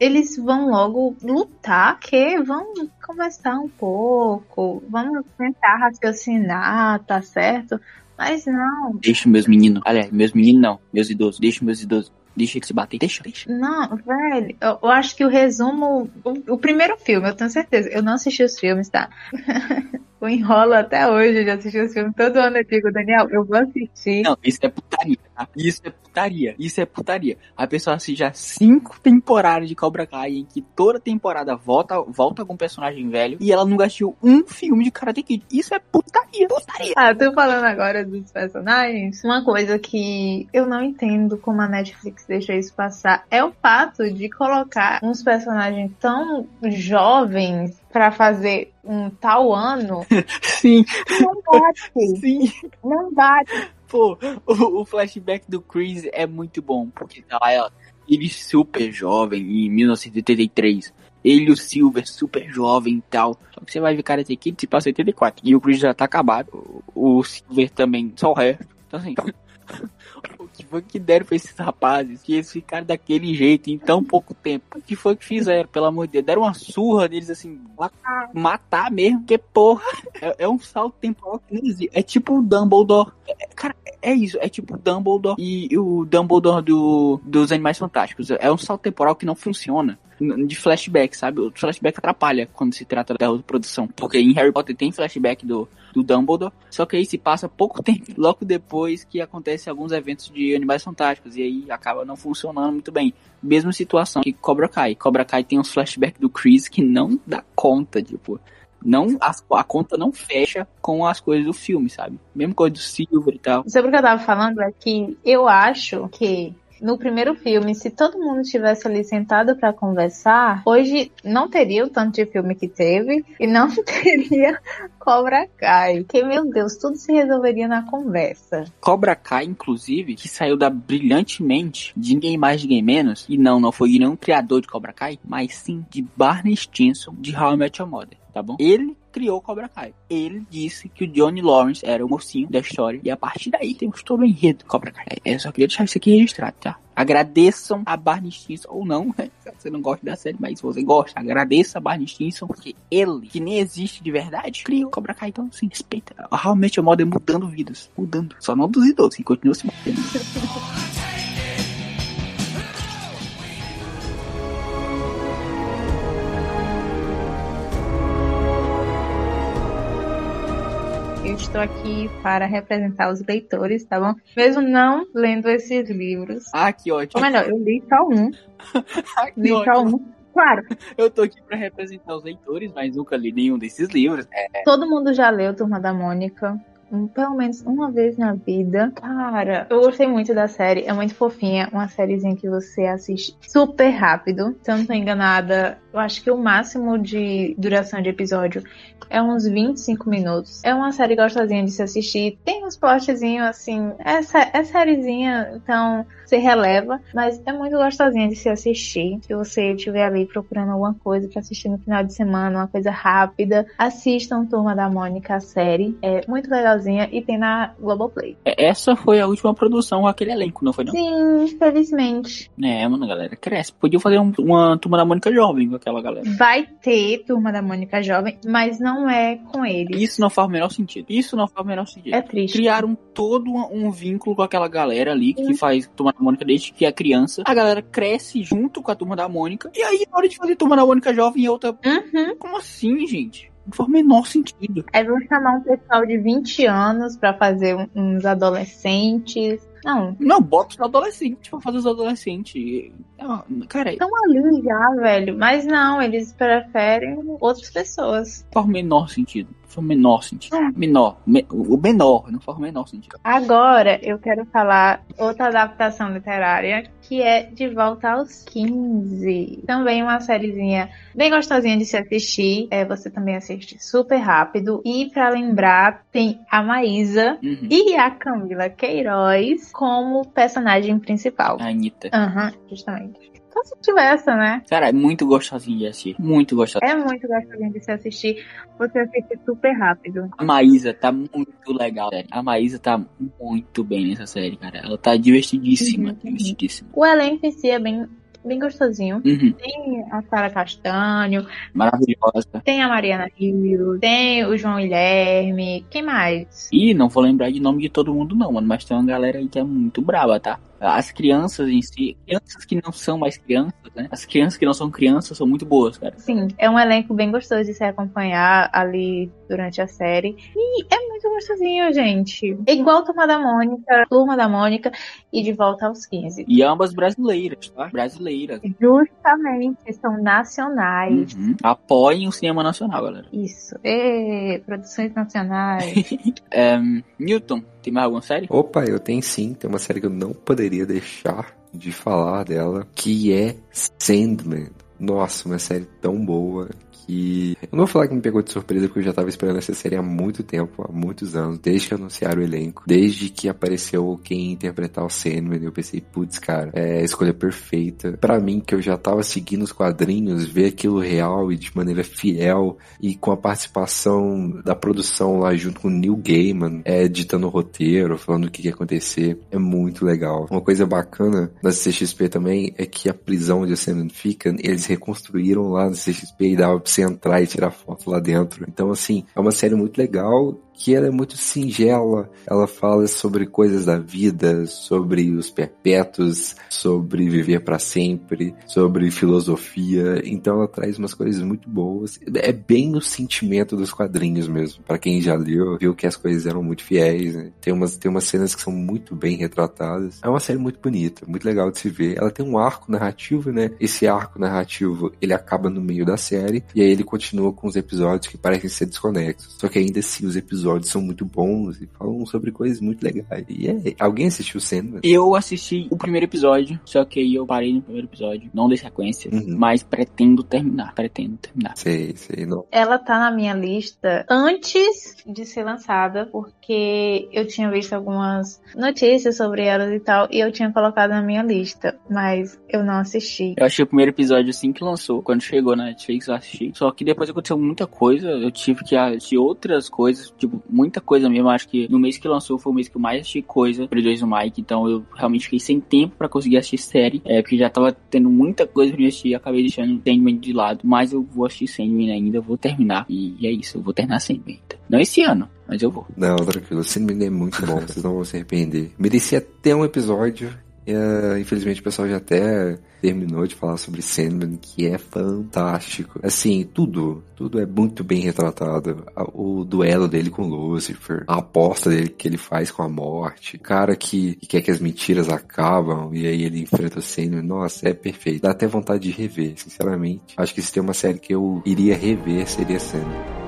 Eles vão logo lutar, que vão conversar um pouco. Vamos tentar raciocinar, tá certo? Mas não. Deixa meus meninos. Aliás, meus meninos não. Meus idosos. Deixa meus idosos. Deixa eles se bater. Deixa, deixa. Não, velho. Eu, eu acho que o resumo. O, o, primeiro filme, eu tenho certeza. Eu não assisti os filmes, tá? eu enrolo até hoje de assistir os filmes. Todo ano eu digo, Daniel, eu vou assistir. Não, isso é putaria, tá? Isso é putaria. Isso é putaria. A pessoa assiste já cinco temporadas de Cobra Kai em que toda temporada volta, volta com um personagem velho e ela nunca assistiu um filme de Karate Kid. Isso é putaria. Putaria. Ah, tô falando agora dos personagens. Uma coisa que eu não entendo como a Netflix deixa isso passar é o fato de colocar uns personagens tão jovens para fazer um tal ano. Sim. Não bate. Sim. Não bate. Pô, o, o, flashback do Chris é muito bom, porque tá lá, ele super jovem, em 1983. Ele o Silver super jovem e tal. Só que você vai ver cara Kid se passa 84. E o Chris já tá acabado. O, o Silver também, só o resto. Então assim, o que foi que deram pra esses rapazes? Que eles ficaram daquele jeito em tão pouco tempo. O que foi que fizeram, pelo amor de Deus? Deram uma surra neles assim, matar mesmo, que porra. É, é um salto temporal que não existe. É tipo o Dumbledore. É, cara, é isso, é tipo Dumbledore e o Dumbledore do, dos Animais Fantásticos. É um salto temporal que não funciona de flashback, sabe? O flashback atrapalha quando se trata da produção. Porque em Harry Potter tem flashback do, do Dumbledore, só que aí se passa pouco tempo, logo depois que acontecem alguns eventos de Animais Fantásticos, e aí acaba não funcionando muito bem. Mesma situação que Cobra Kai. Cobra Kai tem uns flashbacks do Chris que não dá conta, tipo não a, a, conta não fecha com as coisas do filme, sabe? Mesmo coisa do Silver e tal. Sobre o que eu tava falando é que eu acho que no primeiro filme, se todo mundo tivesse ali sentado para conversar, hoje não teria o tanto de filme que teve e não teria Cobra Kai. Porque, meu Deus, tudo se resolveria na conversa. Cobra Kai, inclusive, que saiu da brilhantemente de ninguém mais, ninguém menos, e não, não foi nenhum criador de Cobra Kai, mas sim de Barney Stinson de How I Met Your Mother, tá bom? Ele criou Cobra Kai. Ele disse que o Johnny Lawrence era o mocinho da história e a partir daí temos todo o enredo de Cobra Kai. Eu só queria deixar isso aqui registrado, tá? Agradeçam a Barney Stinson, ou não, né? Se você não gosta da série, mas se você gosta, agradeça a Barney Stinson, porque ele, que nem existe de verdade, criou Cobra Kai. Então, assim, respeita. Realmente o modo é mudando vidas. Mudando. Só não dos idosos, que continua se mantendo. estou aqui para representar os leitores, tá bom? Mesmo não lendo esses livros. Ah, que ótimo. Ou melhor, eu li só um. Ah, Li só ótimo. um. Claro, Eu tô aqui pra representar os leitores, mas nunca li nenhum desses livros. É, todo mundo já leu Turma da Mônica. um- Pelo menos uma vez na vida. Cara, eu gostei muito da série. É muito fofinha. Uma sériezinha que você assiste super rápido. Se eu não tô enganada, eu acho que o máximo de duração de episódio é uns 25 minutos. É uma série gostosinha de se assistir. Tem uns plotzinhos assim. É, sé- é sériezinha, então você releva. Mas é muito gostosinha de se assistir. Se você estiver ali procurando alguma coisa pra assistir no final de semana, uma coisa rápida, assistam Turma da Mônica, a série. É muito legalzinha e tem na Globoplay. essa foi a última produção com aquele elenco, não foi não? Sim, infelizmente. É, mano, galera, cresce. Podia fazer um- uma turma da Mônica jovem aquela galera. Vai ter Turma da Mônica Jovem, mas não é com eles. Isso não faz o menor sentido. Isso não faz o menor sentido. É triste. Criaram todo um vínculo com aquela galera ali que faz Turma da Mônica desde que é criança. A galera cresce junto com a Turma da Mônica. E aí, na hora de fazer Turma da Mônica jovem e outra. Uhum. Como assim, gente? Não faz o menor sentido. Aí vão chamar um pessoal de 20 anos pra fazer uns adolescentes. Não, Não, bota os adolescentes pra fazer os adolescentes. Cara, estão ali já, velho. Mas não, eles preferem outras pessoas. faz o menor sentido. O menor sentido. Menor. Me- o menor, não faz o menor sentido. Agora eu quero falar outra adaptação literária que é De Volta aos 15. Também uma sériezinha bem gostosinha de se assistir. É, você também assiste super rápido. E pra lembrar, tem a Maísa Uhum. e a Camila Queiroz como personagem principal. A Anitta. Aham, justamente. Só assistiu essa, né? Cara, é muito gostosinho de assistir. Muito gostosinho. É muito gostosinho de se assistir. Você assiste super rápido. A Maísa tá muito legal, sério. A Maísa tá muito bem nessa série, cara. Ela tá divertidíssima, Uhum, uhum. divertidíssima. O elenco em si é bem, bem gostosinho. Uhum. Tem a Sara Castanho, Maravilhosa. tem a Mariana Rios, tem o João Guilherme, quem mais? E não vou lembrar de nome de todo mundo não, mano. Mas tem uma galera aí que é muito brava, tá? As crianças em si, crianças que não são mais crianças, né? As crianças que não são crianças são muito boas, cara. Sim, é um elenco bem gostoso de se acompanhar ali durante a série. E é muito gostosinho, gente. É igual Turma da Mônica, Turma da Mônica e De Volta aos 15. E ambas brasileiras, tá? Brasileiras. Justamente, são nacionais. Uhum. Apoiem o cinema nacional, galera. Isso. E, produções nacionais. É, Newton, tem mais alguma série? Opa, eu tenho sim. Tem uma série que eu não poderia deixar de falar dela, que é Sandman. Nossa, uma série tão boa que. Eu não vou falar que me pegou de surpresa, porque eu já tava esperando essa série há muito tempo, há muitos anos, desde que anunciaram o elenco, desde que apareceu quem interpretar o Sandman. Eu pensei, putz, cara, é a escolha perfeita. Pra mim, que eu já tava seguindo os quadrinhos, ver aquilo real e de maneira fiel, e com a participação da produção lá junto com o Neil Gaiman, é, o roteiro, falando o que ia acontecer, é muito legal. Uma coisa bacana na CXP também é que a prisão onde o Sandman fica, eles reconstruíram lá no CXP e dava pra você entrar e tirar foto lá dentro. Então, assim, é uma série muito legal que ela é muito singela. Ela fala sobre coisas da vida, sobre os perpétuos, sobre viver para sempre, sobre filosofia. Então ela traz umas coisas muito boas. É bem o sentimento dos quadrinhos mesmo. Para quem já leu, viu que as coisas eram muito fiéis. né? Tem umas tem umas cenas que são muito bem retratadas. É uma série muito bonita, muito legal de se ver. Ela tem um arco narrativo, né? Esse arco narrativo, ele acaba no meio da série e aí ele continua com os episódios que parecem ser desconexos. Só que ainda assim os episódios episódios são muito bons e falam sobre coisas muito legais. E é, alguém assistiu Sandman? Eu assisti o primeiro episódio, só que aí eu parei no primeiro episódio, não dei sequência, Uhum. mas pretendo terminar, pretendo terminar. Sei, sei, não. Ela tá na minha lista antes de ser lançada, porque eu tinha visto algumas notícias sobre ela e tal, e eu tinha colocado na minha lista, mas eu não assisti. Eu achei o primeiro episódio assim que lançou, quando chegou na Netflix eu assisti. Só que depois aconteceu muita coisa, eu tive que assistir outras coisas, tipo, muita coisa mesmo. Acho que no mês que lançou foi o mês que eu mais assisti coisa pro dois do Mike, então eu realmente fiquei sem tempo pra conseguir assistir série, é, porque já tava tendo muita coisa pra me assistir acabei deixando Sandman de lado. Mas eu vou assistir Sandman ainda, vou terminar. E é isso, eu vou terminar Sandman ainda. Não esse ano, mas eu vou. Não, tranquilo. Sandman é muito bom, vocês não vão se arrepender. Merecia até um episódio. Ah, infelizmente o pessoal já até terminou de falar sobre Sandman, que é fantástico. Assim, tudo, tudo é muito bem retratado. O duelo dele com Lucifer, a aposta dele que ele faz com a morte, o cara que, que quer que as mentiras acabam e aí ele enfrenta o Sandman. Nossa, é perfeito. Dá até vontade de rever, sinceramente. Acho que se tem uma série que eu iria rever, seria Sandman.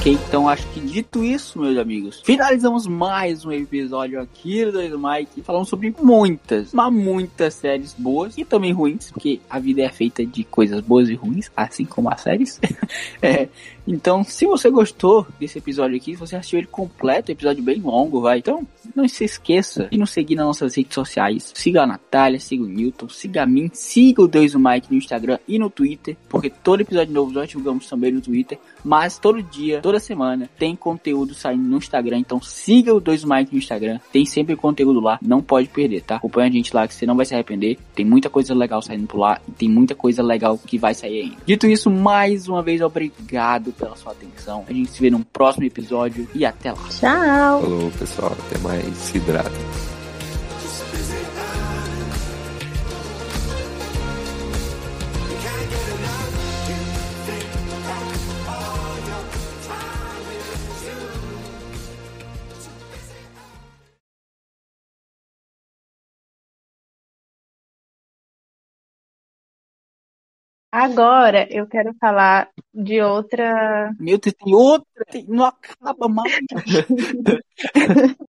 Ok, então acho que dito isso, meus amigos, finalizamos mais um episódio aqui do Mike, falando sobre muitas, mas muitas séries boas e também ruins, porque a vida é feita de coisas boas e ruins, assim como as séries. É, então, se você gostou desse episódio aqui, se você assistiu ele completo, episódio bem longo, vai. Então, não se esqueça de nos seguir nas nossas redes sociais. Siga a Natália, siga o Newton, siga a mim, siga o Deus do Mike no Instagram e no Twitter, porque todo episódio novo nós divulgamos também no Twitter. Mas todo dia, toda semana, tem conteúdo saindo no Instagram. Então siga o Dois Mike no Instagram. Tem sempre conteúdo lá. Não pode perder, tá? Acompanha a gente lá que você não vai se arrepender. Tem muita coisa legal saindo por lá. E tem muita coisa legal que vai sair ainda. Dito isso, mais uma vez, obrigado pela sua atenção. A gente se vê num próximo episódio. E até lá. Tchau! Falou, pessoal. Até mais. Se hidrata. Agora eu quero falar de outra Meu Deus, tem outra. Tem... Não acaba mais.